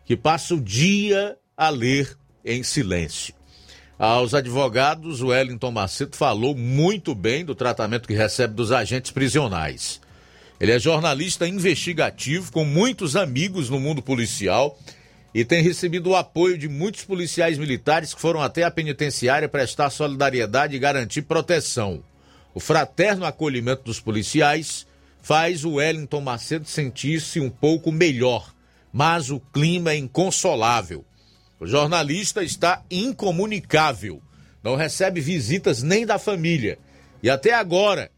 que passa o dia a ler em silêncio. Aos advogados, o Wellington Macedo falou muito bem do tratamento que recebe dos agentes prisionais. Ele é jornalista investigativo, com muitos amigos no mundo policial e tem recebido o apoio de muitos policiais militares que foram até a penitenciária prestar solidariedade e garantir proteção. O fraterno acolhimento dos policiais faz o Wellington Macedo sentir-se um pouco melhor, mas o clima é inconsolável. O jornalista está incomunicável, não recebe visitas nem da família e até agora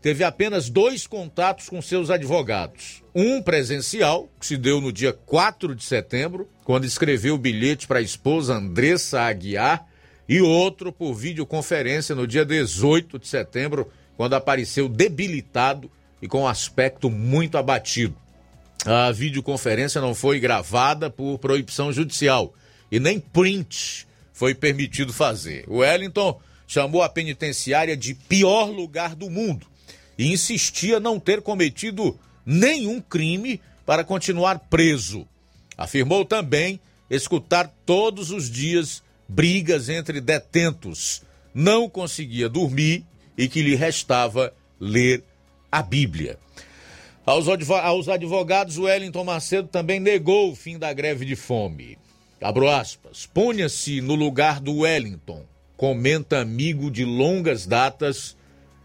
teve apenas dois contatos com seus advogados. Um presencial, que se deu no dia 4 de setembro, quando escreveu o bilhete para a esposa Andressa Aguiar, e outro por videoconferência no dia 18 de setembro, quando apareceu debilitado e com aspecto muito abatido. A videoconferência não foi gravada por proibição judicial e nem print foi permitido fazer. O Wellington chamou a penitenciária de pior lugar do mundo e insistia não ter cometido nenhum crime para continuar preso. Afirmou também escutar todos os dias brigas entre detentos, não conseguia dormir e que lhe restava ler a Bíblia. Aos advogados, Wellington Macedo também negou o fim da greve de fome. Abro aspas. Ponha-se no lugar do Wellington, comenta amigo de longas datas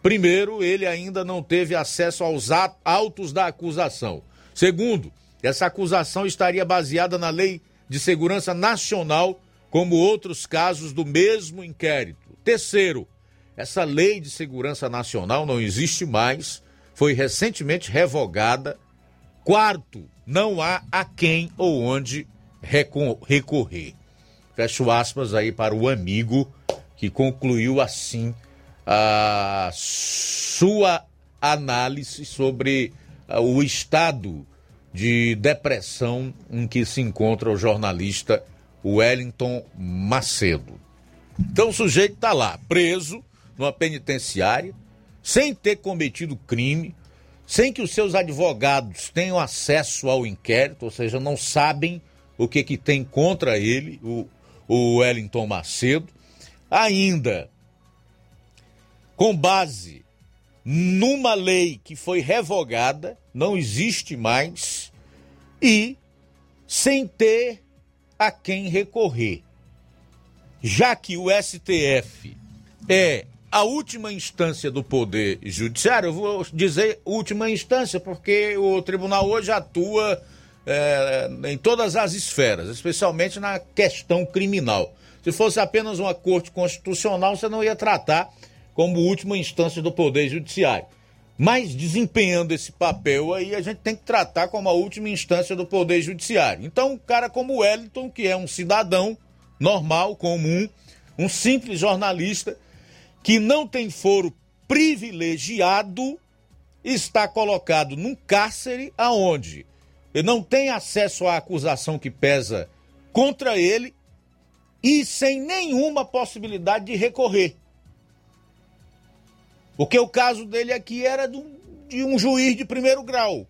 Primeiro, ele ainda não teve acesso aos autos da acusação. Segundo, essa acusação estaria baseada na Lei de Segurança Nacional, como outros casos do mesmo inquérito. Terceiro, essa Lei de Segurança Nacional não existe mais, foi recentemente revogada. Quarto, não há a quem ou onde recorrer. Fecho aspas aí para o amigo que concluiu assim a sua análise sobre uh, o estado de depressão em que se encontra o jornalista Wellington Macedo. Então o sujeito está lá, preso numa penitenciária, sem ter cometido crime, sem que os seus advogados tenham acesso ao inquérito, ou seja, não sabem o que, que tem contra ele, o, o Wellington Macedo. Ainda, com base numa lei que foi revogada, não existe mais, e sem ter a quem recorrer. Já que o STF é a última instância do Poder Judiciário, eu vou dizer última instância, porque o tribunal hoje atua é, em todas as esferas, especialmente na questão criminal. Se fosse apenas uma corte constitucional, você não ia tratar como última instância do Poder Judiciário. Mas desempenhando esse papel aí, a gente tem que tratar como a última instância do Poder Judiciário. Então, um cara como Wellington, que é um cidadão normal, comum, um simples jornalista, que não tem foro privilegiado, está colocado num cárcere aonde ele não tem acesso à acusação que pesa contra ele e sem nenhuma possibilidade de recorrer. Porque o caso dele aqui era de um juiz de primeiro grau.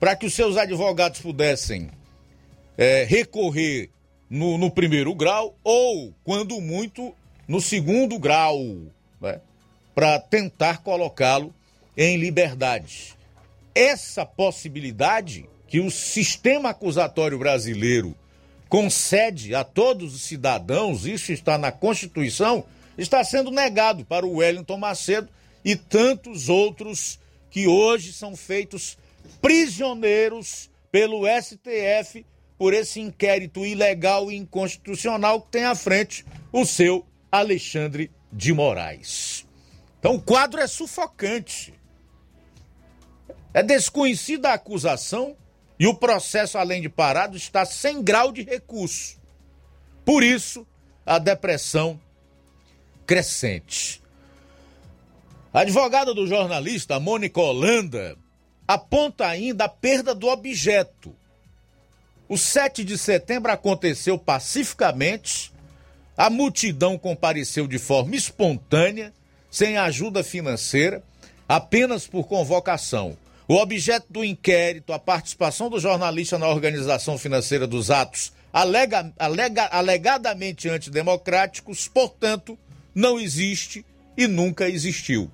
Para que os seus advogados pudessem é, recorrer no, no primeiro grau ou, quando muito, no segundo grau, né, para tentar colocá-lo em liberdade. Essa possibilidade que o sistema acusatório brasileiro concede a todos os cidadãos, isso está na Constituição, está sendo negado para o Wellington Macedo e tantos outros que hoje são feitos prisioneiros pelo STF por esse inquérito ilegal e inconstitucional que tem à frente o seu Alexandre de Moraes. Então o quadro é sufocante. É desconhecida a acusação e o processo, além de parado, está sem grau de recurso. Por isso, a depressão crescente. A advogada do jornalista, Mônica Holanda, aponta ainda a perda do objeto. O 7 de setembro aconteceu pacificamente a multidão compareceu de forma espontânea, sem ajuda financeira, apenas por convocação. O objeto do inquérito, a participação do jornalista na organização financeira dos atos alega, alega, alegadamente antidemocráticos, portanto, não existe e nunca existiu.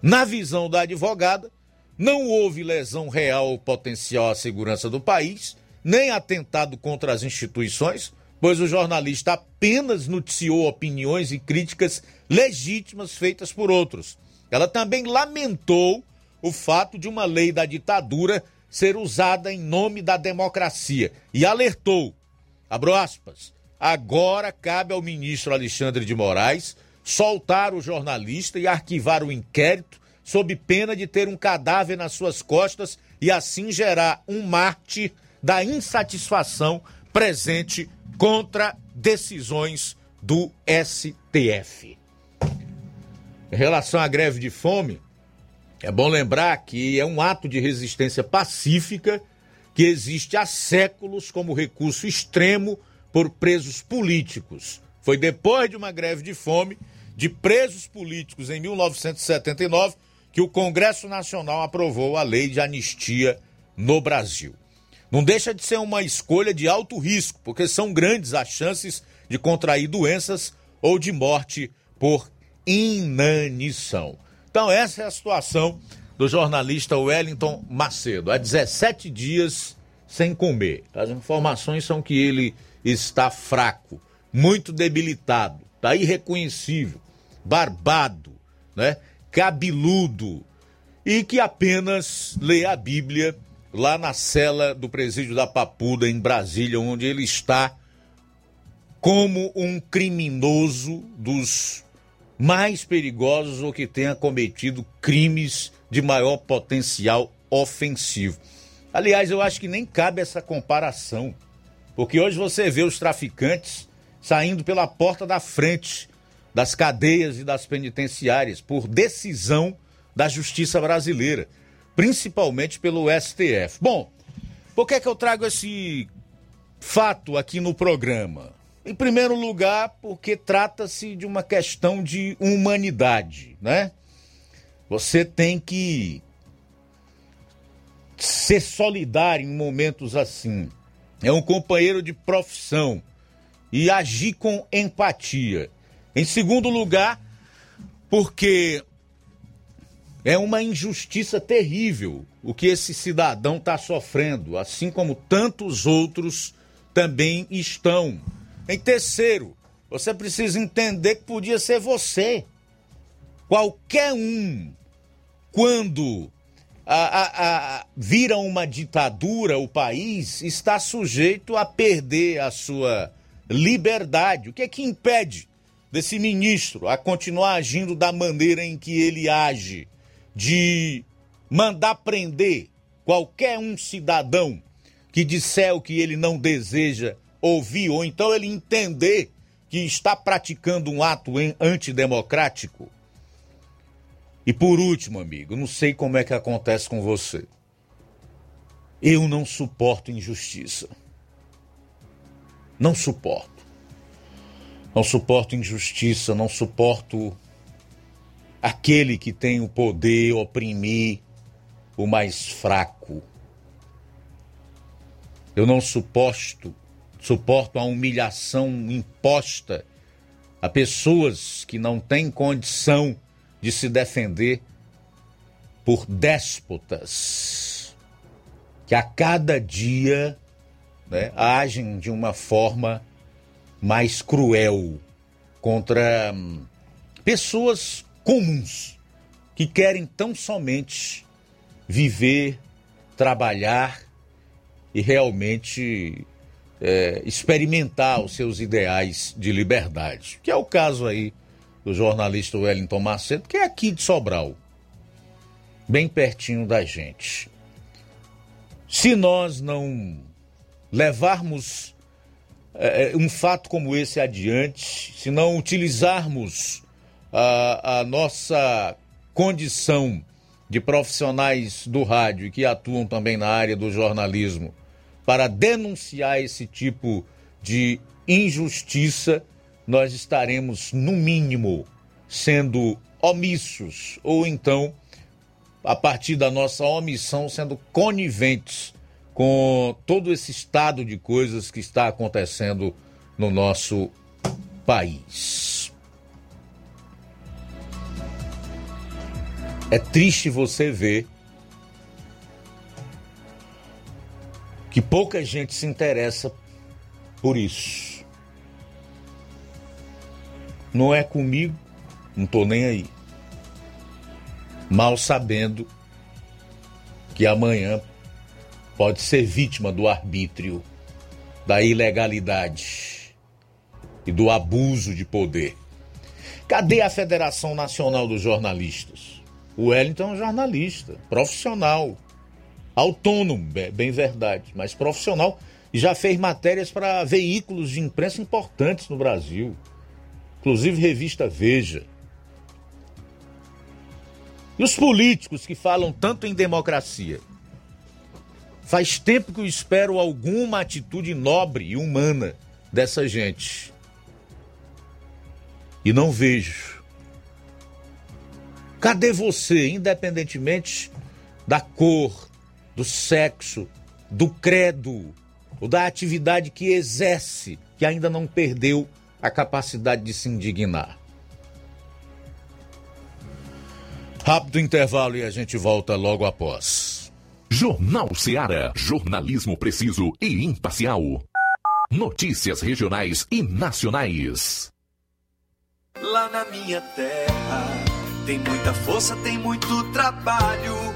Na visão da advogada, não houve lesão real ou potencial à segurança do país, nem atentado contra as instituições, pois o jornalista apenas noticiou opiniões e críticas legítimas feitas por outros. Ela também lamentou o fato de uma lei da ditadura ser usada em nome da democracia e alertou, abro aspas, agora cabe ao ministro Alexandre de Moraes soltar o jornalista e arquivar o inquérito sob pena de ter um cadáver nas suas costas e assim gerar um mártir da insatisfação presente contra decisões do STF. Em relação à greve de fome, é bom lembrar que é um ato de resistência pacífica que existe há séculos como recurso extremo por presos políticos. Foi depois de uma greve de fome de presos políticos em 1979 que o Congresso Nacional aprovou a lei de anistia no Brasil. Não deixa de ser uma escolha de alto risco, porque são grandes as chances de contrair doenças ou de morte por inanição. Então, essa é a situação do jornalista Wellington Macedo. Há 17 dias sem comer. As informações são que ele está fraco, muito debilitado, está irreconhecível, barbado, né? cabeludo e que apenas lê a Bíblia lá na cela do presídio da Papuda, em Brasília, onde ele está como um criminoso dos mais perigosos ou que tenha cometido crimes de maior potencial ofensivo. Aliás, eu acho que nem cabe essa comparação, porque hoje você vê os traficantes saindo pela porta da frente das cadeias e das penitenciárias por decisão da justiça brasileira, principalmente pelo STF. Bom, por que, é que eu trago esse fato aqui no programa? Em primeiro lugar, porque trata-se de uma questão de humanidade, né? Você tem que ser solidário em momentos assim. É um companheiro de profissão e agir com empatia. Em segundo lugar, porque é uma injustiça terrível o que esse cidadão está sofrendo, assim como tantos outros também estão. Em terceiro, você precisa entender que podia ser você. Qualquer um, quando a, a, a, vira uma ditadura o país, está sujeito a perder a sua liberdade. O que é que impede desse ministro a continuar agindo da maneira em que ele age? De mandar prender qualquer um cidadão que disser o que ele não deseja ouvir, ou então ele entender que está praticando um ato antidemocrático. E por último, amigo, não sei como é que acontece com você. Eu não suporto injustiça. Não suporto. Não suporto injustiça, não suporto aquele que tem o poder oprimir o mais fraco. Eu não suporto suporto a humilhação imposta a pessoas que não têm condição de se defender por déspotas que a cada dia né, agem de uma forma mais cruel contra hum, pessoas comuns que querem tão somente viver, trabalhar e realmente é, experimentar os seus ideais de liberdade, que é o caso aí do jornalista Wellington Macedo, que é aqui de Sobral, bem pertinho da gente. Se nós não levarmos é, é um fato como esse adiante, se não utilizarmos a, a nossa condição de profissionais do rádio que atuam também na área do jornalismo para denunciar esse tipo de injustiça, nós estaremos, no mínimo, sendo omissos, ou então, a partir da nossa omissão, sendo coniventes com todo esse estado de coisas que está acontecendo no nosso país. É triste você ver que pouca gente se interessa por isso. Não é comigo, não tô nem aí. Mal sabendo que amanhã pode ser vítima do arbítrio, da ilegalidade e do abuso de poder. Cadê a Federação Nacional dos Jornalistas? O Wellington é um jornalista, profissional autônomo, bem verdade, mas profissional, e já fez matérias para veículos de imprensa importantes no Brasil, inclusive revista Veja. E os políticos que falam tanto em democracia? Faz tempo que eu espero alguma atitude nobre e humana dessa gente. E não vejo. Cadê você, independentemente da cor, do sexo, do credo, ou da atividade que exerce, que ainda não perdeu a capacidade de se indignar. Rápido intervalo e a gente volta logo após. Jornal Seara. Jornalismo preciso e imparcial. Notícias regionais e nacionais. Lá na minha terra tem muita força, tem muito trabalho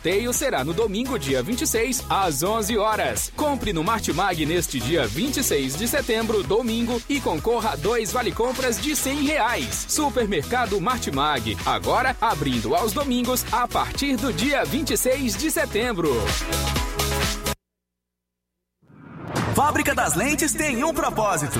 será no domingo, dia 26, às 11 horas. Compre no Martimag neste dia 26 de setembro, domingo, e concorra a dois vale compras de 100 reais. Supermercado Martimag, agora abrindo aos domingos a partir do dia 26 de setembro. Fábrica das Lentes tem um propósito.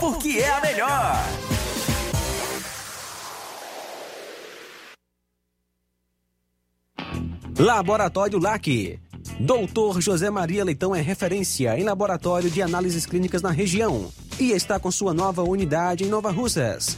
porque é a melhor. Laboratório LAC. Doutor José Maria Leitão é referência em laboratório de análises clínicas na região e está com sua nova unidade em Nova Russas.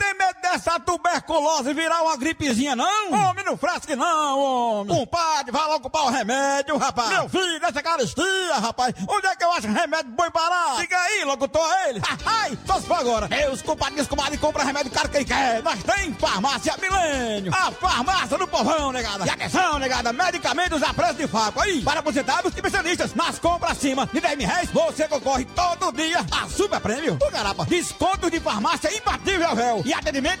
dessa tuberculose virar uma gripezinha, não? Homem, não fresque não, homem. Compadre, vai logo comprar o remédio, rapaz. Meu filho, essa caristia, rapaz. Onde é que eu acho remédio bom barato? Diga aí, locutor, ele. Ai, só se for agora. Meus compadres, comadre, compra remédio caro quem quer. Nós tem farmácia Milênio. A farmácia do povão, negada. E atenção, negada, medicamentos a preço de faco. Aí, para aposentados e especialistas. Nas compras acima de 10 mil reais, você concorre todo dia a super prêmio. O garapa, desconto de farmácia imbatível, véu. E atendimento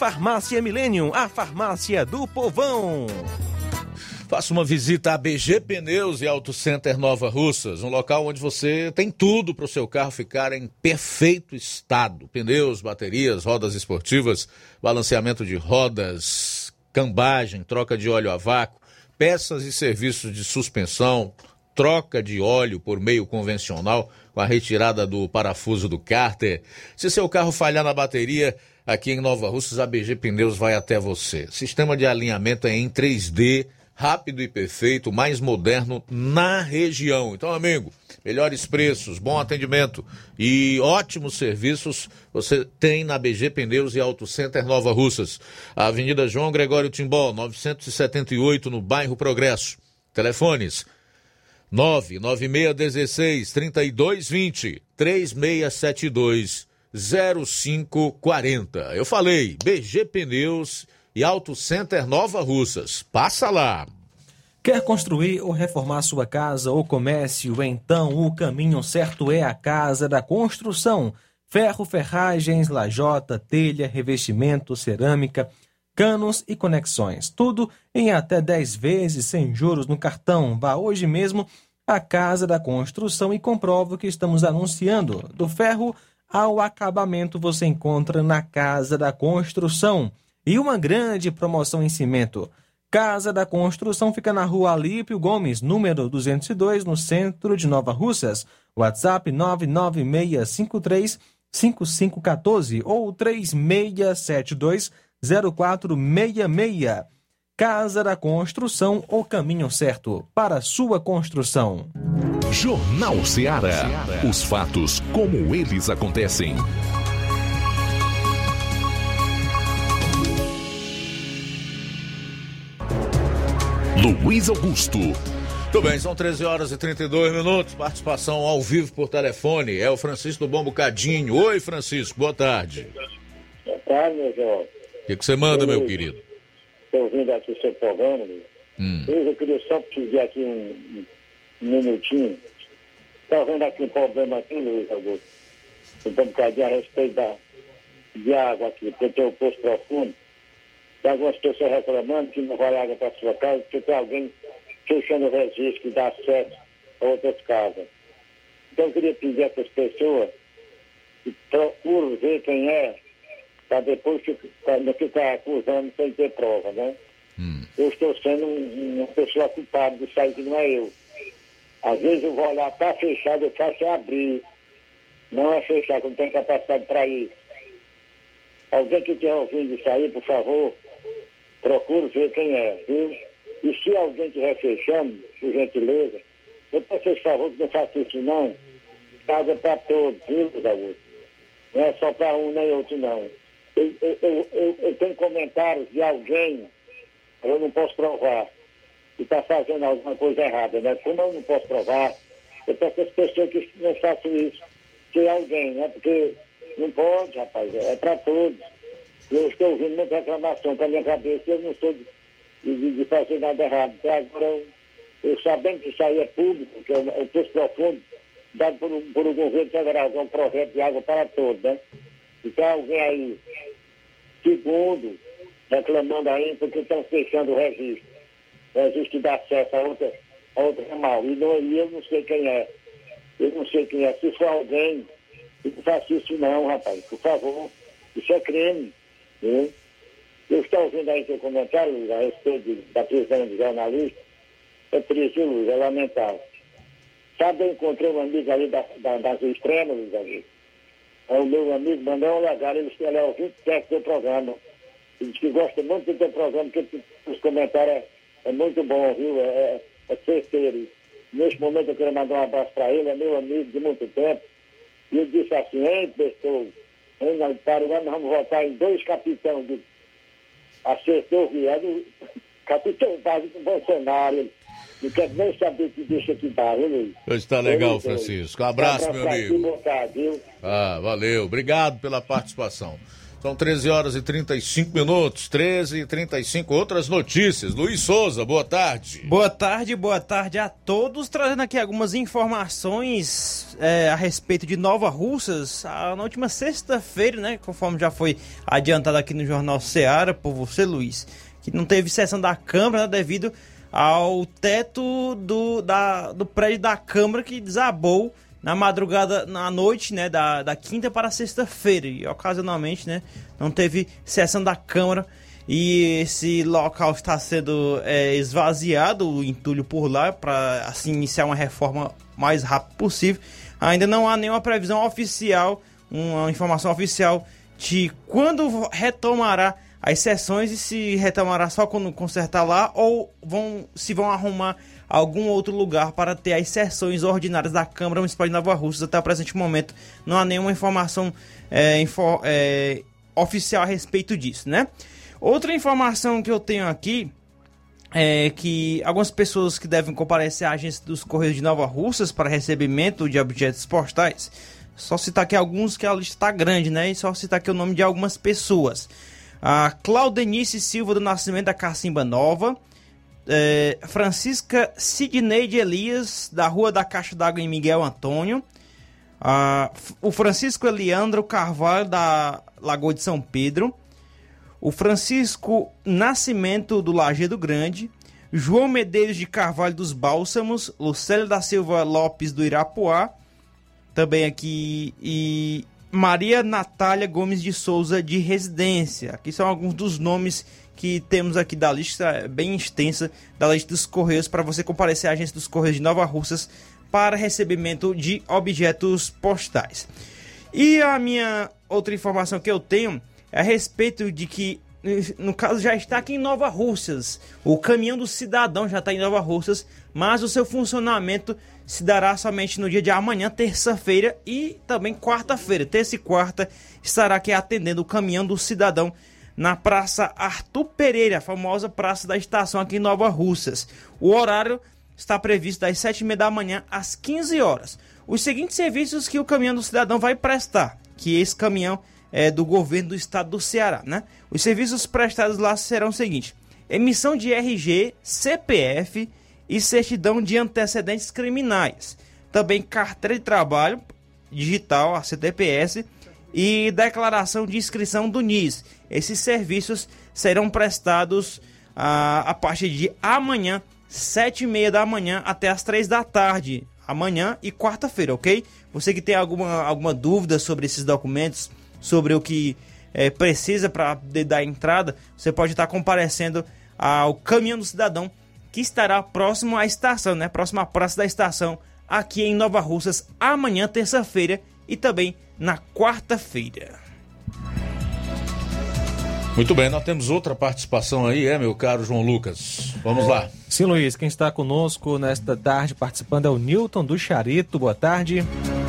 Farmácia Millennium, a farmácia do povão. Faça uma visita a BG Pneus e Auto Center Nova Russas, um local onde você tem tudo para o seu carro ficar em perfeito estado: pneus, baterias, rodas esportivas, balanceamento de rodas, cambagem, troca de óleo a vácuo peças e serviços de suspensão, troca de óleo por meio convencional com a retirada do parafuso do cárter. Se seu carro falhar na bateria, aqui em Nova Russas, a BG Pneus vai até você. Sistema de alinhamento é em 3D rápido e perfeito, mais moderno na região. Então, amigo, melhores preços, bom atendimento e ótimos serviços você tem na BG Pneus e Auto Center Nova Russas. Avenida João Gregório Timbó, 978, no bairro Progresso. Telefones 99616 3220 3672 0540. Eu falei, BG Pneus e Auto Center Nova Russas. Passa lá. Quer construir ou reformar sua casa ou comércio? Então o caminho certo é a Casa da Construção. Ferro, ferragens, lajota, telha, revestimento, cerâmica, canos e conexões. Tudo em até 10 vezes sem juros no cartão. Vá hoje mesmo à Casa da Construção e comprove o que estamos anunciando. Do ferro ao acabamento você encontra na Casa da Construção. E uma grande promoção em cimento. Casa da Construção fica na rua Alípio Gomes, número 202, no centro de Nova Russas. WhatsApp 99653 5514 ou 3672 0466. Casa da Construção, o caminho certo para a sua construção. Jornal Ceará. Os fatos como eles acontecem. Luiz Augusto. Tudo bem, são 13 horas e 32 minutos. Participação ao vivo por telefone. É o Francisco do Bom Bocadinho. Oi, Francisco, boa tarde. Boa tarde, meu jovem. O que, que você manda, meu querido? Estou ouvindo aqui o seu programa. Hum. Eu queria só pedir aqui um, um minutinho. Está vendo aqui um problema aqui, Luiz Augusto? Um bocadinho a respeito da, de água aqui, porque tem o poço profundo. Tem algumas pessoas reclamando que não vai água para sua casa, porque tem alguém fechando o registro que dá acesso a outras casas. Então eu queria pedir a essas pessoas que procurem ver quem é, para depois não ficar acusando sem ter prova, né? Eu estou sendo um- uma pessoa culpada disso aí que não é eu. Às vezes eu vou olhar, está fechado, eu faço é abrir. Não é fechar, que não tem capacidade para isso. Alguém que tenha ouvido isso aí, por favor, procure ver quem é, viu? E se alguém estiver fechando, por gentileza, eu peço por favor que não faça isso não. Casa para todos, viu, Daúde? Não é só para um nem outro, não. Eu, eu, eu, eu- tenho comentários de alguém, eu não posso provar, que está fazendo alguma coisa errada, né? Como eu não posso provar, eu peço às pessoas que não façam isso, que alguém, né? Porque não pode, rapaz, é para todos. Eu estou ouvindo muita reclamação para minha cabeça, eu não sou de, de- de fazer nada errado. Até agora, eu, eu sabendo que isso aí é público, que é o, o preço profundo, dado por, um- por um governo federal, que é um projeto de água para todos, né? Então alguém aí, segundo, reclamando aí porque estão fechando o registro. O registro que dá acesso a outra, a outra ramal. E, não, e eu não sei quem é. Eu não sei quem é. Se for alguém, não faça isso não, rapaz. Por favor. Isso é crime. Né? Eu estou ouvindo aí seu comentário, Luiz, a respeito da prisão de jornalista. É triste, Luiz, é lamentável. Sabe, eu encontrei um amigo ali da, da, das extremas, Luiz Augusto. É o meu amigo Manuel Lagar, ele, ele é ouvinte técnico do programa. Ele diz que gosta muito do teu programa, porque os comentários é, é muito bom, viu? É, é, é certeiro. Neste momento eu quero mandar um abraço para ele, é meu amigo de muito tempo. E ele disse assim, hein, pessoal, hein, nós para nós vamos votar em dois capitães acertou o viado, capitão com Bolsonaro. Não quero nem saber que deixa que dá, viu, Luiz? Está legal, Pois é. Francisco. Um abraço, meu amigo. viu? Ah, valeu. Obrigado pela participação. São 13 horas e 35 minutos. 13 e 35. Outras notícias. Luiz Souza, boa tarde. Boa tarde, boa tarde a todos. Trazendo aqui algumas informações é, a respeito de Nova Russas. Ah, na última sexta-feira, né? Conforme já foi adiantado aqui no Jornal Seara por você, Luiz, que não teve sessão da Câmara né, devido ao teto do, da, do prédio da Câmara que desabou na madrugada, na noite, né, da, da quinta para sexta-feira. E ocasionalmente, né, não teve sessão da Câmara. E esse local está sendo é, esvaziado, o entulho por lá, para assim iniciar uma reforma mais rápido possível. Ainda não há nenhuma previsão oficial, uma informação oficial de quando retomará as sessões e se retomará só quando consertar lá ou vão se vão arrumar algum outro lugar para ter as sessões ordinárias da Câmara Municipal de Nova Russas. Até o presente momento não há nenhuma informação é, info- é, oficial a respeito disso, né? Outra informação que eu tenho aqui é que algumas pessoas que devem comparecer à agência dos Correios de Nova Russas para recebimento de objetos postais. Só citar aqui alguns que a lista está grande, né? E só citar aqui o nome de algumas pessoas. A Claudenice Silva do Nascimento da Cacimba Nova. é, Francisca Sidneide Elias, da Rua da Caixa d'Água em Miguel Antônio. Ah, o Francisco Eliandro Carvalho, da Lagoa de São Pedro. O Francisco Nascimento, do Lajeado Grande. João Medeiros de Carvalho dos Bálsamos. Lucélio da Silva Lopes, do Irapuá. Também aqui. E Maria Natália Gomes de Souza, de Residência. Aqui são alguns dos nomes que temos aqui da lista bem extensa da lista dos Correios para você comparecer à agência dos Correios de Nova Russas para recebimento de objetos postais. E a minha outra informação que eu tenho é a respeito de que, no caso, já está aqui em Nova Russas. O caminhão do cidadão já está em Nova Russas, mas o seu funcionamento se dará somente no dia de amanhã, terça-feira e também quarta-feira. Terça e quarta estará aqui atendendo o caminhão do cidadão na Praça Arthur Pereira, a famosa Praça da Estação aqui em Nova Russas. O horário está previsto das 7h30 da manhã às 15 horas. Os seguintes serviços que o caminhão do cidadão vai prestar, que esse caminhão é do governo do estado do Ceará, né? Os serviços prestados lá serão os seguintes: emissão de RG, CPF e certidão de antecedentes criminais. Também carteira de trabalho digital, a CTPS, e declaração de inscrição do NIS. Esses serviços serão prestados ah, a partir de amanhã, sete e meia da manhã até as três da tarde, amanhã e quarta-feira, ok? Você que tem alguma, alguma dúvida sobre esses documentos, sobre o que eh, precisa para dar entrada, você pode estar comparecendo ao Caminhão do Cidadão, que estará próximo à estação, né? Próximo à Praça da Estação, aqui em Nova Russas, amanhã, terça-feira, e também na quarta-feira. Muito bem, nós temos outra participação aí, é, meu caro João Lucas. Vamos lá. Sim, Luiz, quem está conosco nesta tarde participando é o Newton do Charito. Boa tarde. Boa tarde,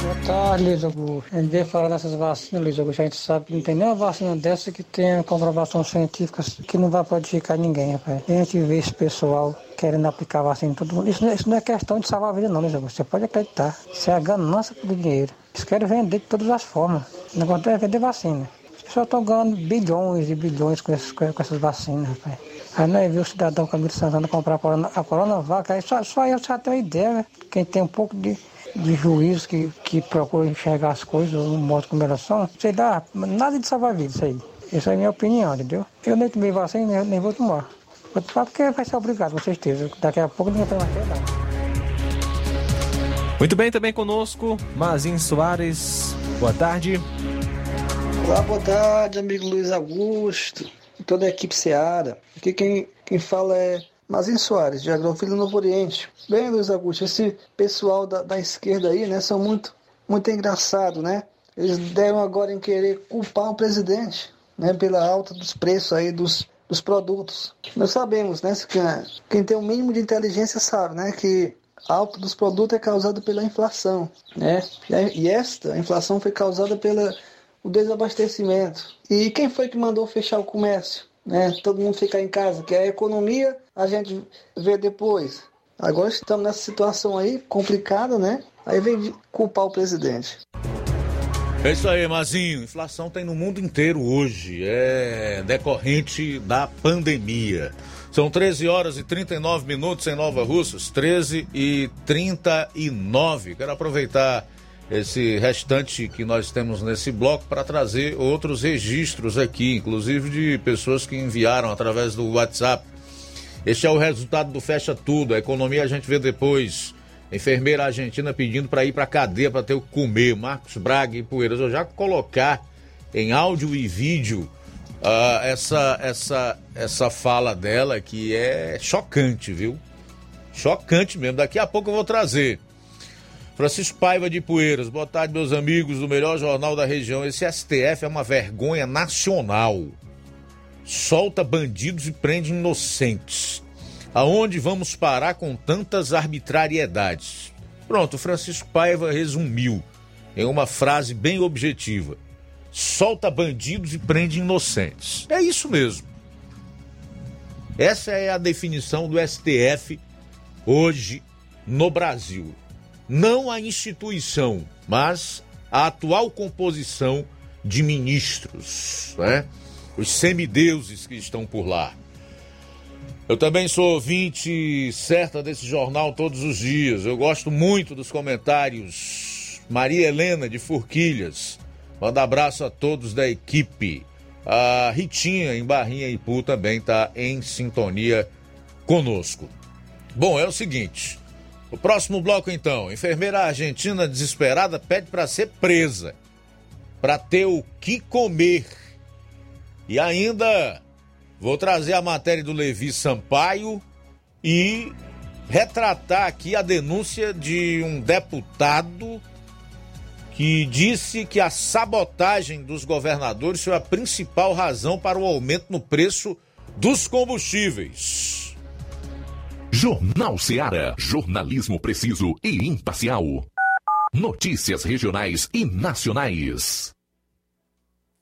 Luiz Augusto. A gente veio falar dessas vacinas, Luiz Augusto. A gente sabe que não tem nenhuma vacina dessa que tenha comprovação científica que não vai prejudicar ninguém, rapaz. A gente vê esse pessoal querendo aplicar vacina em todo mundo. Isso não, é, isso não é questão de salvar a vida, não, Luiz Augusto. Você pode acreditar. Isso é a ganância do dinheiro. Eles querem vender de todas as formas. O negócio é vender vacina. As pessoas estão ganhando bilhões e bilhões com, esses, com essas vacinas, rapaz. Aí não é ver o cidadão Camilo Santana comprar a Corona, a Coronavac, aí só, só eu já tenho uma ideia, né? Quem tem um pouco de, de juízo, que, que procura enxergar as coisas, o modo como elas são, sei lá, nada de salvar vida isso aí. Essa é a minha opinião, entendeu? Eu nem tomei vacina, nem, nem vou tomar. Vou tomar porque vai ser obrigado, com certeza. Daqui a pouco ninguém vai mais ter nada. Muito bem, também conosco, Mazin Soares. Boa tarde. Olá, boa tarde, amigo Luiz Augusto toda a equipe Seara. Aqui quem, quem fala é Mazinho Soares, de Agrofilho Novo Oriente. Bem, Luiz Augusto, esse pessoal da, da esquerda aí, né, são muito, muito engraçados, né? Eles deram agora em querer culpar o presidente, né, pela alta dos preços aí dos, dos produtos. Nós sabemos, né, que quem tem o mínimo de inteligência sabe, né, que a alta dos produtos é causada pela inflação, né? E esta inflação foi causada pela o desabastecimento. E quem foi que mandou fechar o comércio? né? Todo mundo ficar em casa, que a economia a gente vê depois. Agora estamos nessa situação aí complicada, né? Aí vem culpar o presidente. É isso aí, Mazinho. Inflação tem no mundo inteiro hoje. É decorrente da pandemia. São 13 horas e 39 minutos em Nova Russas, 13 e 39. Quero aproveitar esse restante que nós temos nesse bloco para trazer outros registros aqui, inclusive de pessoas que enviaram através do WhatsApp. Este é o resultado do Fecha Tudo. A economia a gente vê depois. Enfermeira argentina pedindo para ir para cadeia para ter o que comer. Marcos Braga e Poeiras. Eu já colocar em áudio e vídeo uh, essa, essa, essa fala dela que é chocante, viu? Chocante mesmo. Daqui a pouco eu vou trazer. Francisco Paiva de Poeiras, boa tarde, meus amigos do melhor jornal da região. Esse STF é uma vergonha nacional. Solta bandidos e prende inocentes. Aonde vamos parar com tantas arbitrariedades? Pronto, Francisco Paiva resumiu em uma frase bem objetiva: solta bandidos e prende inocentes. É isso mesmo. Essa é a definição do STF hoje no Brasil não a instituição, mas a atual composição de ministros, né? Os semideuses que estão por lá. Eu também sou ouvinte certa desse jornal todos os dias. Eu gosto muito dos comentários. Maria Helena de Forquilhas. Manda abraço a todos da equipe. A Ritinha em Barrinha Ipu também está em sintonia conosco. Bom, é o seguinte. O próximo bloco, então. Enfermeira argentina desesperada pede para ser presa, para ter o que comer. E ainda vou trazer a matéria do Levi Sampaio e retratar aqui a denúncia de um deputado que disse que a sabotagem dos governadores foi a principal razão para o aumento no preço dos combustíveis. Jornal Seara. Jornalismo preciso e imparcial. Notícias regionais e nacionais.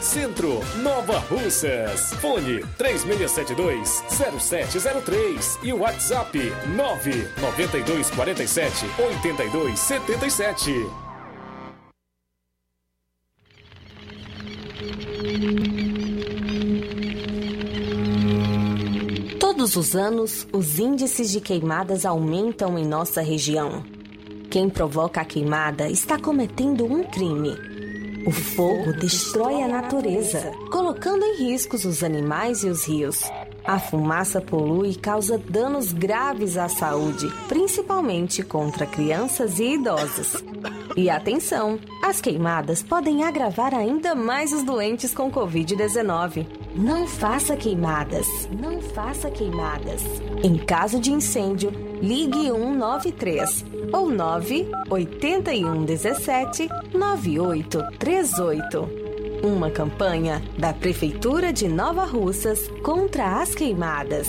Centro, Nova Russas. Fone 3672-0703 e WhatsApp 99247-8277. Todos os anos, os índices de queimadas aumentam em nossa região. Quem provoca a queimada está cometendo um crime o fogo destrói a natureza, colocando em riscos os animais e os rios. A fumaça polui e causa danos graves à saúde, principalmente contra crianças e idosos. E atenção, as queimadas podem agravar ainda mais os doentes com Covid-19. Não faça queimadas. Não faça queimadas. Em caso de incêndio, ligue 193 ou 98117 9838. Uma campanha da Prefeitura de Nova Russas contra as queimadas.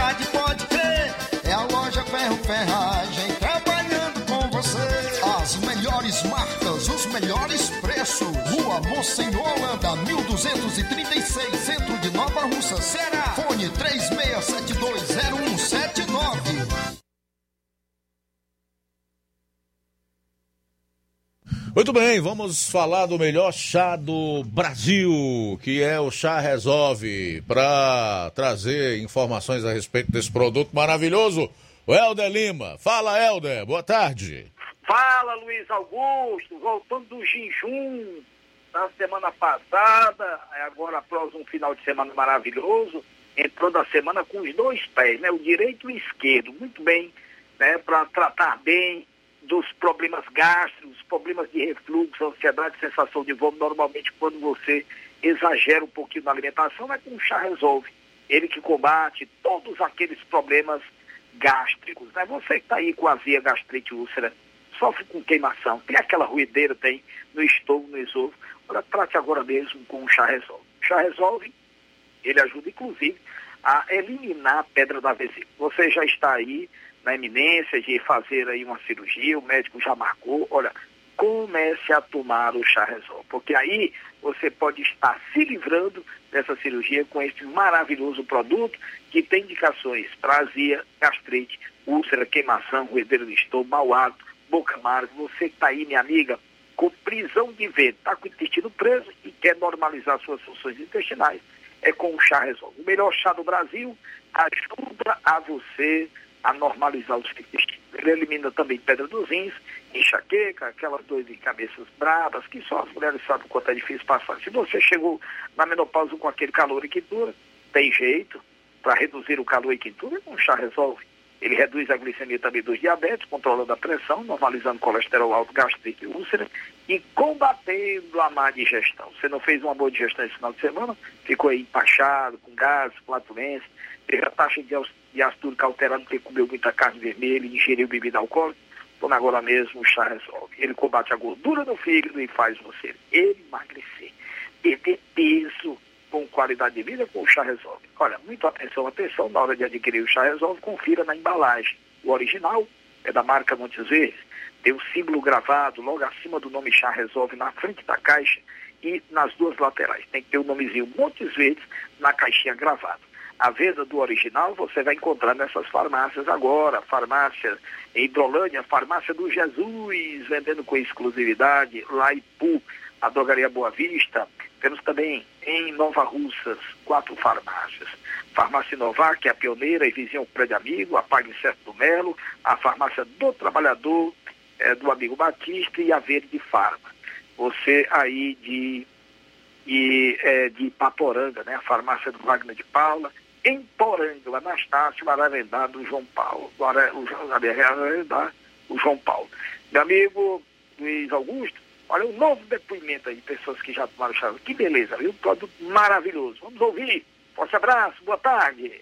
Rua Monsenhor Holanda, 1236, centro de Nova Russa, Ceará. Fone 36720179. Muito bem, vamos falar do melhor chá do Brasil, que é o Chá Resolve. Para trazer informações a respeito desse produto maravilhoso, o Helder Lima. Fala, Helder, boa tarde. Fala, Luiz Augusto, voltando do jejum da semana passada, agora após um final de semana maravilhoso, entrou da semana com os dois pés, né? O direito e o esquerdo, muito bem, né? Para tratar bem dos problemas gástricos, problemas de refluxo, ansiedade, sensação de vômito, normalmente quando você exagera um pouquinho na alimentação, é com o chá resolve. Ele que combate todos aqueles problemas gástricos, né? Você que está aí com azia, gastrite, úlcera, sofre com queimação, tem aquela ruideira, tem no estômago, no esôfago, trate agora mesmo com o chá resolve. O chá resolve, ele ajuda inclusive a eliminar a pedra da vesícula. Você já está aí na eminência de fazer aí uma cirurgia, o médico já marcou, olha, comece a tomar o chá resolve, porque aí você pode estar se livrando dessa cirurgia com este maravilhoso produto que tem indicações para azia, gastrite, úlcera, queimação, ruedeira do estômago, mau hálito, boca amarga. Você que está aí, minha amiga, com prisão de vento, está com o intestino preso e quer normalizar suas funções intestinais, é com o chá resolve. O melhor chá do Brasil ajuda a você a normalizar o seu intestino. Ele elimina também pedra dos rins, enxaqueca, aquelas dores de cabeças bravas, que só as mulheres sabem o quanto é difícil passar. Se você chegou na menopausa com aquele calor e quintura, tem jeito para reduzir o calor e quintura, um chá resolve. Ele reduz a glicemia também dos diabetes, controlando a pressão, normalizando colesterol alto, gastrite e úlcera e combatendo a má digestão. Você não fez uma boa digestão esse final de semana, ficou aí empachado, com gases, flatulência, teve a taxa de, ácido úrico alterada porque comeu muita carne vermelha ingeriu bebida alcoólica. Toma agora mesmo o chá resolve. Ele combate a gordura do fígado e faz você emagrecer, perder peso com qualidade de vida com o chá resolve. Olha, muito atenção, atenção, na hora de adquirir o chá resolve, confira na embalagem. O original é da marca Montes Verdes, tem o símbolo gravado logo acima do nome chá resolve na frente da caixa e nas duas laterais. Tem que ter o nomezinho Montes Verdes na caixinha gravado. A venda do original você vai encontrar nessas farmácias agora, farmácia em Hidrolândia, farmácia do Jesus, vendendo com exclusividade, Laipu, a drogaria Boa Vista, temos também em Nova Russas quatro farmácias. Farmácia Inovar, que é a pioneira e vizinha ao prédio amigo, a Pague Certo do Melo, a farmácia do Trabalhador, é, do amigo Batista e a Verde Farma. Você aí de, de, é, de Paporanga, né? a farmácia do Wagner de Paula, em Poranga, o Anastácio Ararendá do João Paulo, o, o, o João Paulo. Meu amigo Luiz Augusto, Olha, um novo depoimento aí pessoas que já tomaram chá. Que beleza, viu? Um produto maravilhoso. Vamos ouvir. Forte abraço, boa tarde.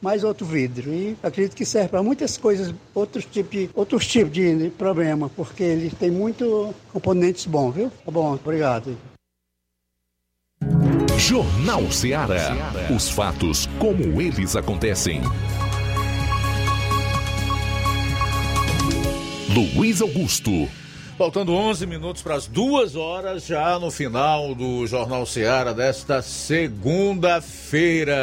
mais outro vidro. E acredito que serve para muitas coisas, outros tipos de, outros tipos de problema, porque ele tem muito componentes bons, viu? Tá bom, obrigado. Jornal Ceará. Os fatos como eles acontecem. Luiz Augusto. Faltando 11 minutos para as duas horas, já no final do Jornal Seara desta segunda-feira.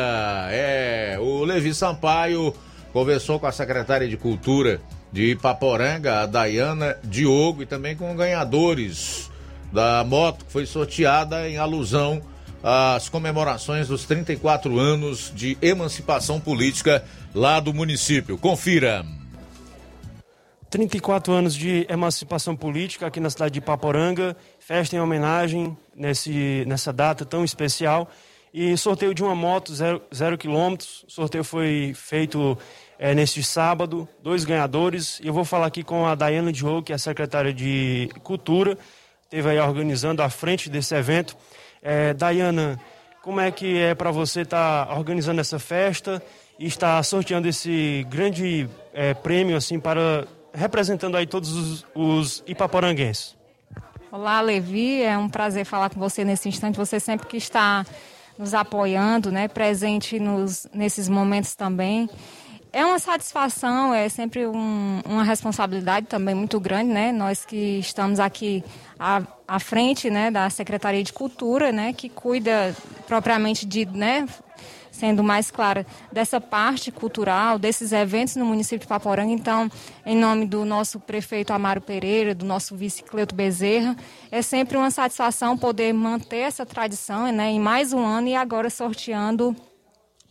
É, o Levi Sampaio conversou com a secretária de Cultura de Ipaporanga, a Dayana Diogo, e também com ganhadores da moto que foi sorteada em alusão às comemorações dos 34 anos de emancipação política lá do município. Confira. 34 anos de emancipação política aqui na cidade de Paporanga, festa em homenagem nesse, nessa data tão especial e sorteio de uma moto zero, zero quilômetros. O sorteio foi feito é, neste sábado, dois ganhadores. Eu vou falar aqui com a Dayana Diogo, que é a secretária de Cultura, esteve aí organizando à frente desse evento. É, Dayana, como é que é para você estar tá organizando essa festa e estar sorteando esse grande é, prêmio assim para representando aí todos os, os ipaporanguenses. Olá, Levi, é um prazer falar com você nesse instante. Você sempre que está nos apoiando, né, presente nos, nesses momentos também. É uma satisfação, é sempre um, uma responsabilidade também muito grande, né? Nós que estamos aqui à, à frente, né, da Secretaria de Cultura, né, que cuida propriamente de, né, sendo mais clara dessa parte cultural, desses eventos no município de Paporanga. Então, em nome do nosso prefeito Amaro Pereira, do nosso vice Cleuto Bezerra, é sempre uma satisfação poder manter essa tradição né, em mais um ano e agora sorteando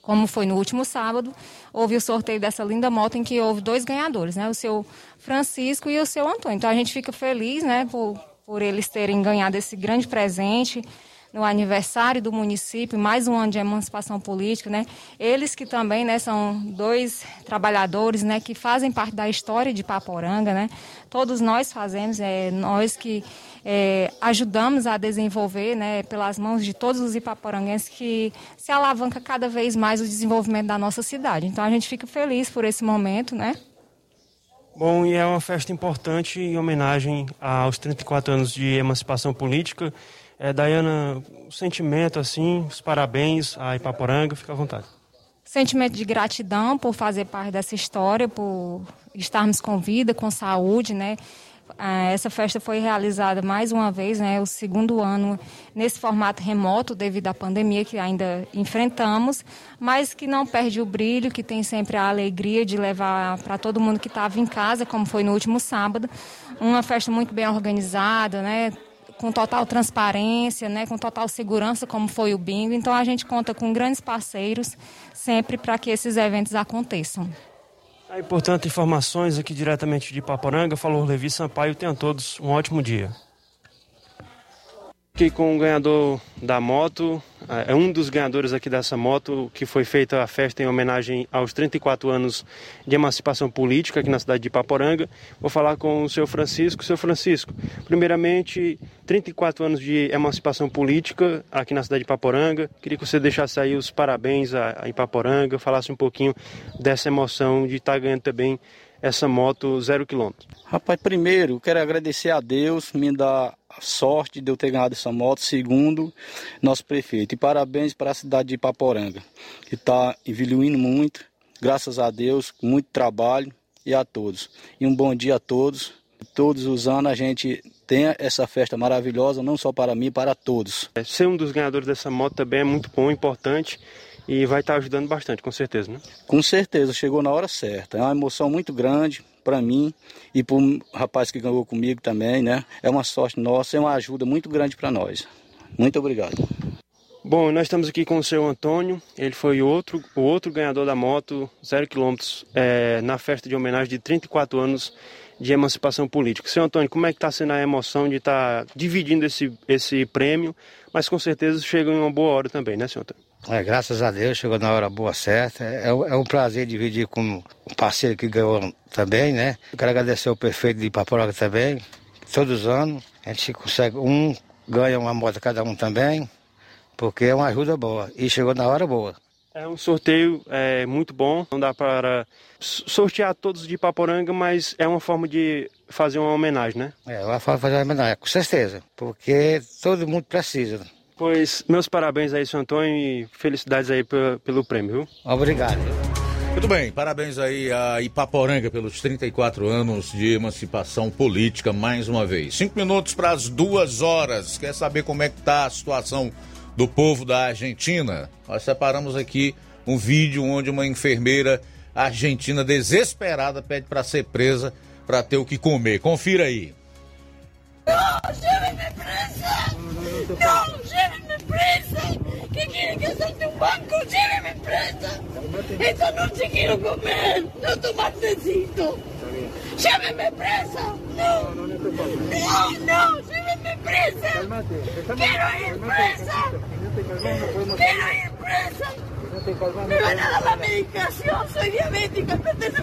como foi no último sábado, houve o sorteio dessa linda moto em que houve dois ganhadores, né? O seu Francisco e o seu Antônio. Então a gente fica feliz, né, por, por eles terem ganhado esse grande presente no aniversário do município, mais um ano de emancipação política, né? Eles que também, né, são dois trabalhadores, né, que fazem parte da história de Paporanga, né? Todos nós fazemos, é nós que é, ajudamos a desenvolver, né, pelas mãos de todos os ipaporanguenses que se alavanca cada vez mais o desenvolvimento da nossa cidade. Então a gente fica feliz por esse momento, né? Bom, e é uma festa importante em homenagem aos 34 anos de emancipação política é, Dayana, sentimento assim, os parabéns a Ipaporanga, fica à vontade. Sentimento de gratidão por fazer parte dessa história, por estarmos com vida, com saúde, né? Ah, essa festa foi realizada mais uma vez, né, o segundo ano nesse formato remoto devido à pandemia que ainda enfrentamos, mas que não perde o brilho, que tem sempre a alegria de levar para todo mundo que estava em casa, como foi no último sábado, uma festa muito bem organizada, né, com total transparência, né, com total segurança, como foi o bingo. Então a gente conta com grandes parceiros sempre para que esses eventos aconteçam. É importante informações aqui diretamente de Paporanga, falou Levi Sampaio. Tenham todos um ótimo dia. Aqui com o ganhador da moto, é um dos ganhadores aqui dessa moto, que foi feita a festa em homenagem aos 34 anos de emancipação política aqui na cidade de Paporanga. Vou falar com o seu Francisco. Seu Francisco, primeiramente, 34 anos de emancipação política aqui na cidade de Paporanga. Queria que você deixasse aí os parabéns a, a Paporanga, falasse um pouquinho dessa emoção de estar ganhando também essa moto zero quilômetro? Rapaz, primeiro, quero agradecer a Deus, me dar sorte de eu ter ganhado essa moto. Segundo, nosso prefeito. E parabéns para a cidade de Ipaporanga, que está evoluindo muito, graças a Deus, com muito trabalho e a todos. E um bom dia a todos. Todos os anos a gente tem essa festa maravilhosa, não só para mim, para todos. É, ser um dos ganhadores dessa moto também é muito bom, importante e vai estar ajudando bastante, com certeza, né? Com certeza, chegou na hora certa. É uma emoção muito grande para mim e para o rapaz que ganhou comigo também, né? É uma sorte nossa, é uma ajuda muito grande para nós. Muito obrigado. Bom, nós estamos aqui com o seu Antônio. Ele foi outro, o outro ganhador da moto, zero quilômetros, é, na festa de homenagem de 34 anos de emancipação política. Seu Antônio, como é que está sendo a emoção de estar tá dividindo esse, esse prêmio, mas com certeza chega em uma boa hora também, né, seu Antônio? É, graças a Deus, chegou na hora boa certa. É, é um prazer dividir com o parceiro que ganhou também, né? Eu quero agradecer o prefeito de Paporaga também. Todos os anos a gente consegue, um ganha uma moto cada um também porque é uma ajuda boa e chegou na hora boa. É um sorteio é, muito bom, não dá para sortear todos de Paporanga, mas é uma forma de fazer uma homenagem, né? É, uma forma de fazer uma homenagem, com certeza, porque todo mundo precisa. Pois, meus parabéns aí, seu Antônio, e felicidades aí pelo, pelo prêmio, viu? Obrigado. Muito bem, parabéns aí a Ipaporanga pelos 34 anos de emancipação política, mais uma vez. Cinco minutos para as duas horas. Quer saber como é que tá a situação do povo da Argentina. Nós separamos aqui um vídeo onde uma enfermeira argentina desesperada pede para ser presa para ter o que comer. Confira aí. Não, llévenme presa! Não, llévenme presa! ¿Qué quieren que salte un banco? Llévenme presa! Esta noche quiero comer, no tomar tecito. ¡Llévenme presa! No, no, no, llévenme presa. Quiero ir presa. Quiero ir presa. Me van a dar la medicación, soy diabética,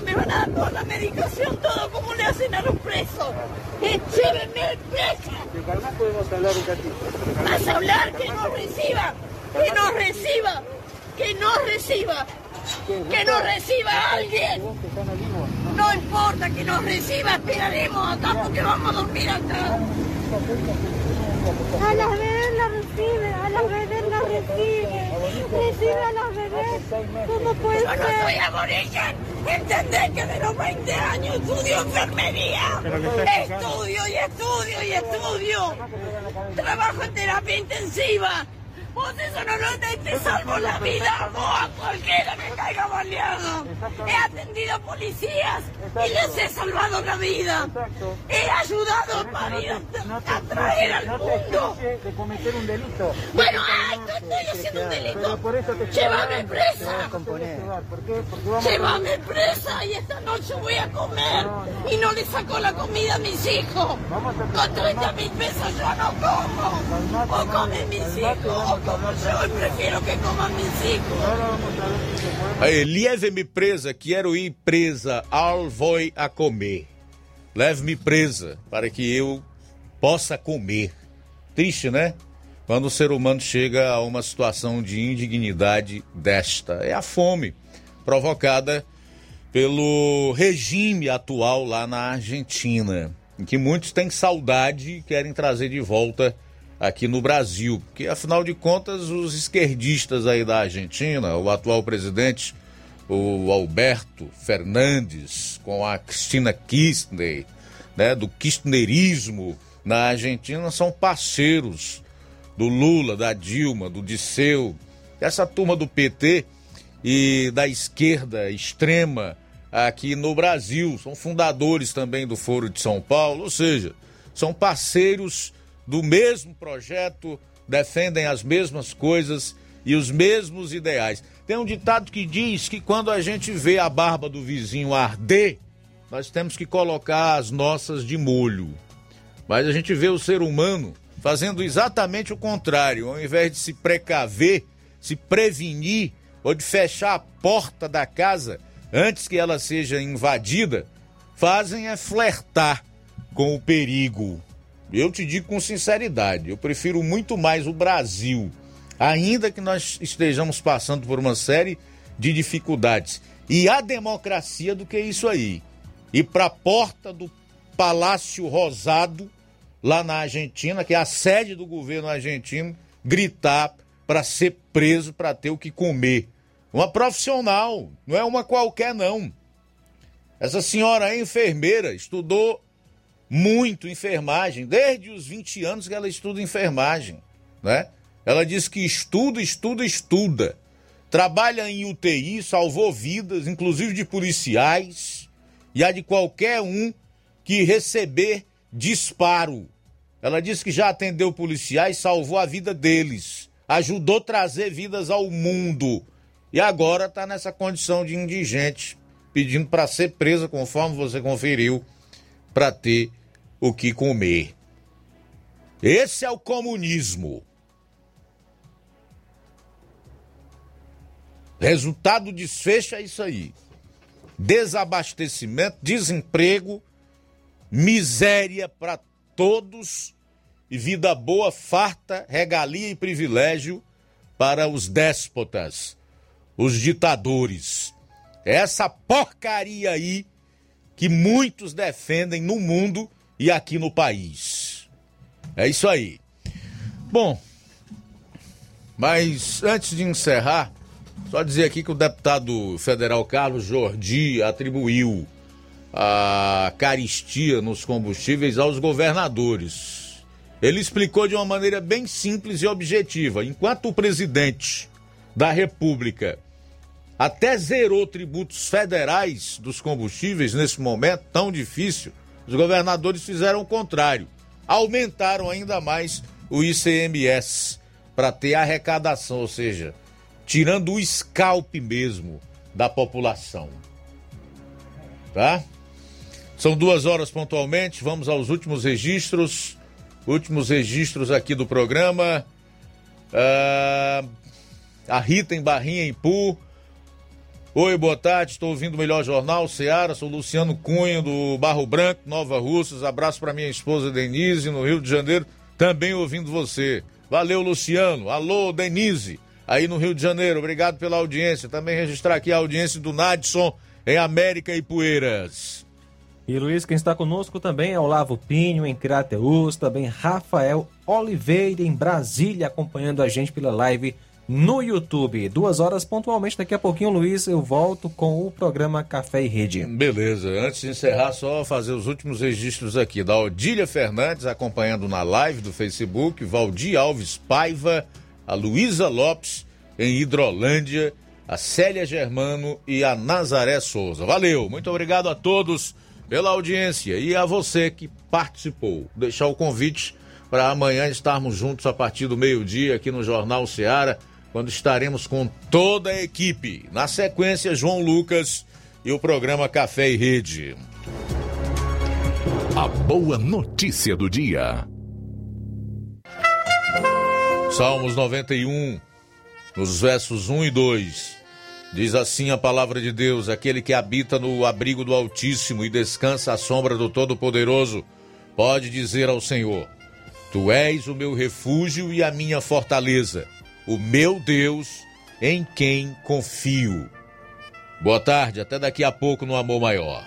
me van a dar toda la medicación, todo como le hacen a los presos. Llévenme presa. podemos hablar un ratito. Vas a hablar que no reciba, que no reciba, que no reciba. Que nos reciba alguien. No importa que nos reciba, esperaremos acá porque vamos a dormir acá. A las bebés la recibe, a las bebés la recibe. Recibe a las bebés. ¿Cómo puede ser? Yo no soy aborigen. Entendés que de los 20 años estudio enfermería. Estudio y estudio y estudio. Trabajo en terapia intensiva. Vos eso no lo te, te salvo la vida, vos a cualquiera que caiga baleado. He atendido policías y les he salvado la vida. He ayudado a María a traer al mundo. de cometer un delito. Bueno, ah, estoy haciendo un delito. Llévame presa. Llévame presa y esta noche voy a comer. Y no le saco la comida a mis hijos. Con 30 mil pesos yo no como. O comen mis hijos como yo prefiero que coman mis hijos. Aí, leve-me presa, quero ir presa, voi a comer. Leve-me presa para que eu possa comer. Triste, né? Quando o ser humano chega a uma situação de indignidade desta. É a fome provocada pelo regime atual lá na Argentina, em que muitos têm saudade e querem trazer de volta aqui no Brasil, porque afinal de contas os esquerdistas aí da Argentina, o atual presidente, o Alberto Fernandes, com a Cristina Kirchner, né, do kirchnerismo na Argentina, são parceiros do Lula, da Dilma, do Disseu, essa turma do PT e da esquerda extrema aqui no Brasil, são fundadores também do Foro de São Paulo, ou seja, são parceiros do mesmo projeto, defendem as mesmas coisas e os mesmos ideais. Tem um ditado que diz que quando a gente vê a barba do vizinho arder, nós temos que colocar as nossas de molho. Mas a gente vê o ser humano fazendo exatamente o contrário, ao invés de se precaver, se prevenir ou de fechar a porta da casa antes que ela seja invadida, fazem é flertar com o perigo. Eu te digo com sinceridade, eu prefiro muito mais o Brasil, ainda que nós estejamos passando por uma série de dificuldades, e a democracia do que isso aí. Ir para a porta do Palácio Rosado, lá na Argentina, que é a sede do governo argentino, gritar para ser preso, para ter o que comer. Uma profissional, não é uma qualquer, não. Essa senhora é enfermeira, estudou muito enfermagem, desde os 20 anos que ela estuda enfermagem, né? Ela diz que estuda, estuda, estuda. Trabalha em UTI, salvou vidas, inclusive de policiais, e a de qualquer um que receber disparo. Ela diz que já atendeu policiais, salvou a vida deles, ajudou a trazer vidas ao mundo e agora está nessa condição de indigente, pedindo para ser presa, conforme você conferiu, para ter o que comer. Esse é o comunismo. Resultado do desfecho é isso aí: desabastecimento, desemprego, miséria para todos e vida boa, farta, regalia e privilégio para os déspotas, os ditadores. Essa porcaria aí que muitos defendem no mundo e aqui no país. É isso aí. Bom, mas antes de encerrar, só dizer aqui que o deputado federal Carlos Jordi atribuiu a caristia nos combustíveis aos governadores. Ele explicou de uma maneira bem simples e objetiva. Enquanto o presidente da República até zerou tributos federais dos combustíveis nesse momento tão difícil, os governadores fizeram o contrário. Aumentaram ainda mais o ICMS para ter arrecadação, ou seja, tirando o scalp mesmo da população. Tá? São duas horas pontualmente, vamos aos últimos registros. Últimos registros aqui do programa. Ah, a Rita em Barrinha em Pu. Oi, boa tarde, estou ouvindo o melhor jornal, Seara, sou Luciano Cunha, do Barro Branco, Nova Russas. Abraço para minha esposa Denise, no Rio de Janeiro, também ouvindo você. Valeu, Luciano. Alô, Denise aí no Rio de Janeiro. Obrigado pela audiência. Também registrar aqui a audiência do Nadson em América e Poeiras. E Luiz, quem está conosco também é Olavo Pinho, em Crateus, também Rafael Oliveira, em Brasília, acompanhando a gente pela live no YouTube. Duas horas pontualmente, daqui a pouquinho, Luiz, eu volto com o programa Café e Rede. Beleza, antes de encerrar, só fazer os últimos registros aqui da Odília Fernandes, acompanhando na live do Facebook, Valdir Alves Paiva, a Luísa Lopes em Hidrolândia, a Célia Germano e a Nazaré Souza. Valeu, muito obrigado a todos pela audiência e a você que participou. Deixar o convite para amanhã estarmos juntos a partir do meio-dia aqui no Jornal Seara, quando estaremos com toda a equipe. Na sequência, João Lucas e o programa Café e Rede. A boa notícia do dia. Salmos 91, nos versos 1 e 2. Diz assim a palavra de Deus: Aquele que habita no abrigo do Altíssimo e descansa à sombra do Todo-Poderoso, pode dizer ao Senhor: Tu és o meu refúgio e a minha fortaleza, o meu Deus em quem confio. Boa tarde, até daqui a pouco no Amor Maior.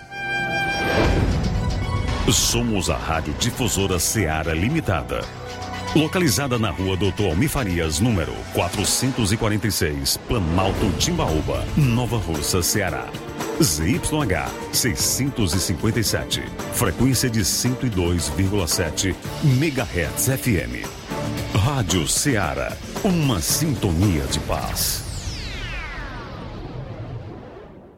Somos a Rádio Difusora Seara Limitada. Localizada na rua Doutor Almir Farias, número 446, Planalto Timbaúba, Nova Russa, Ceará. ZYH 657, frequência de 102,7 MHz FM. Rádio Ceará, uma sintonia de paz.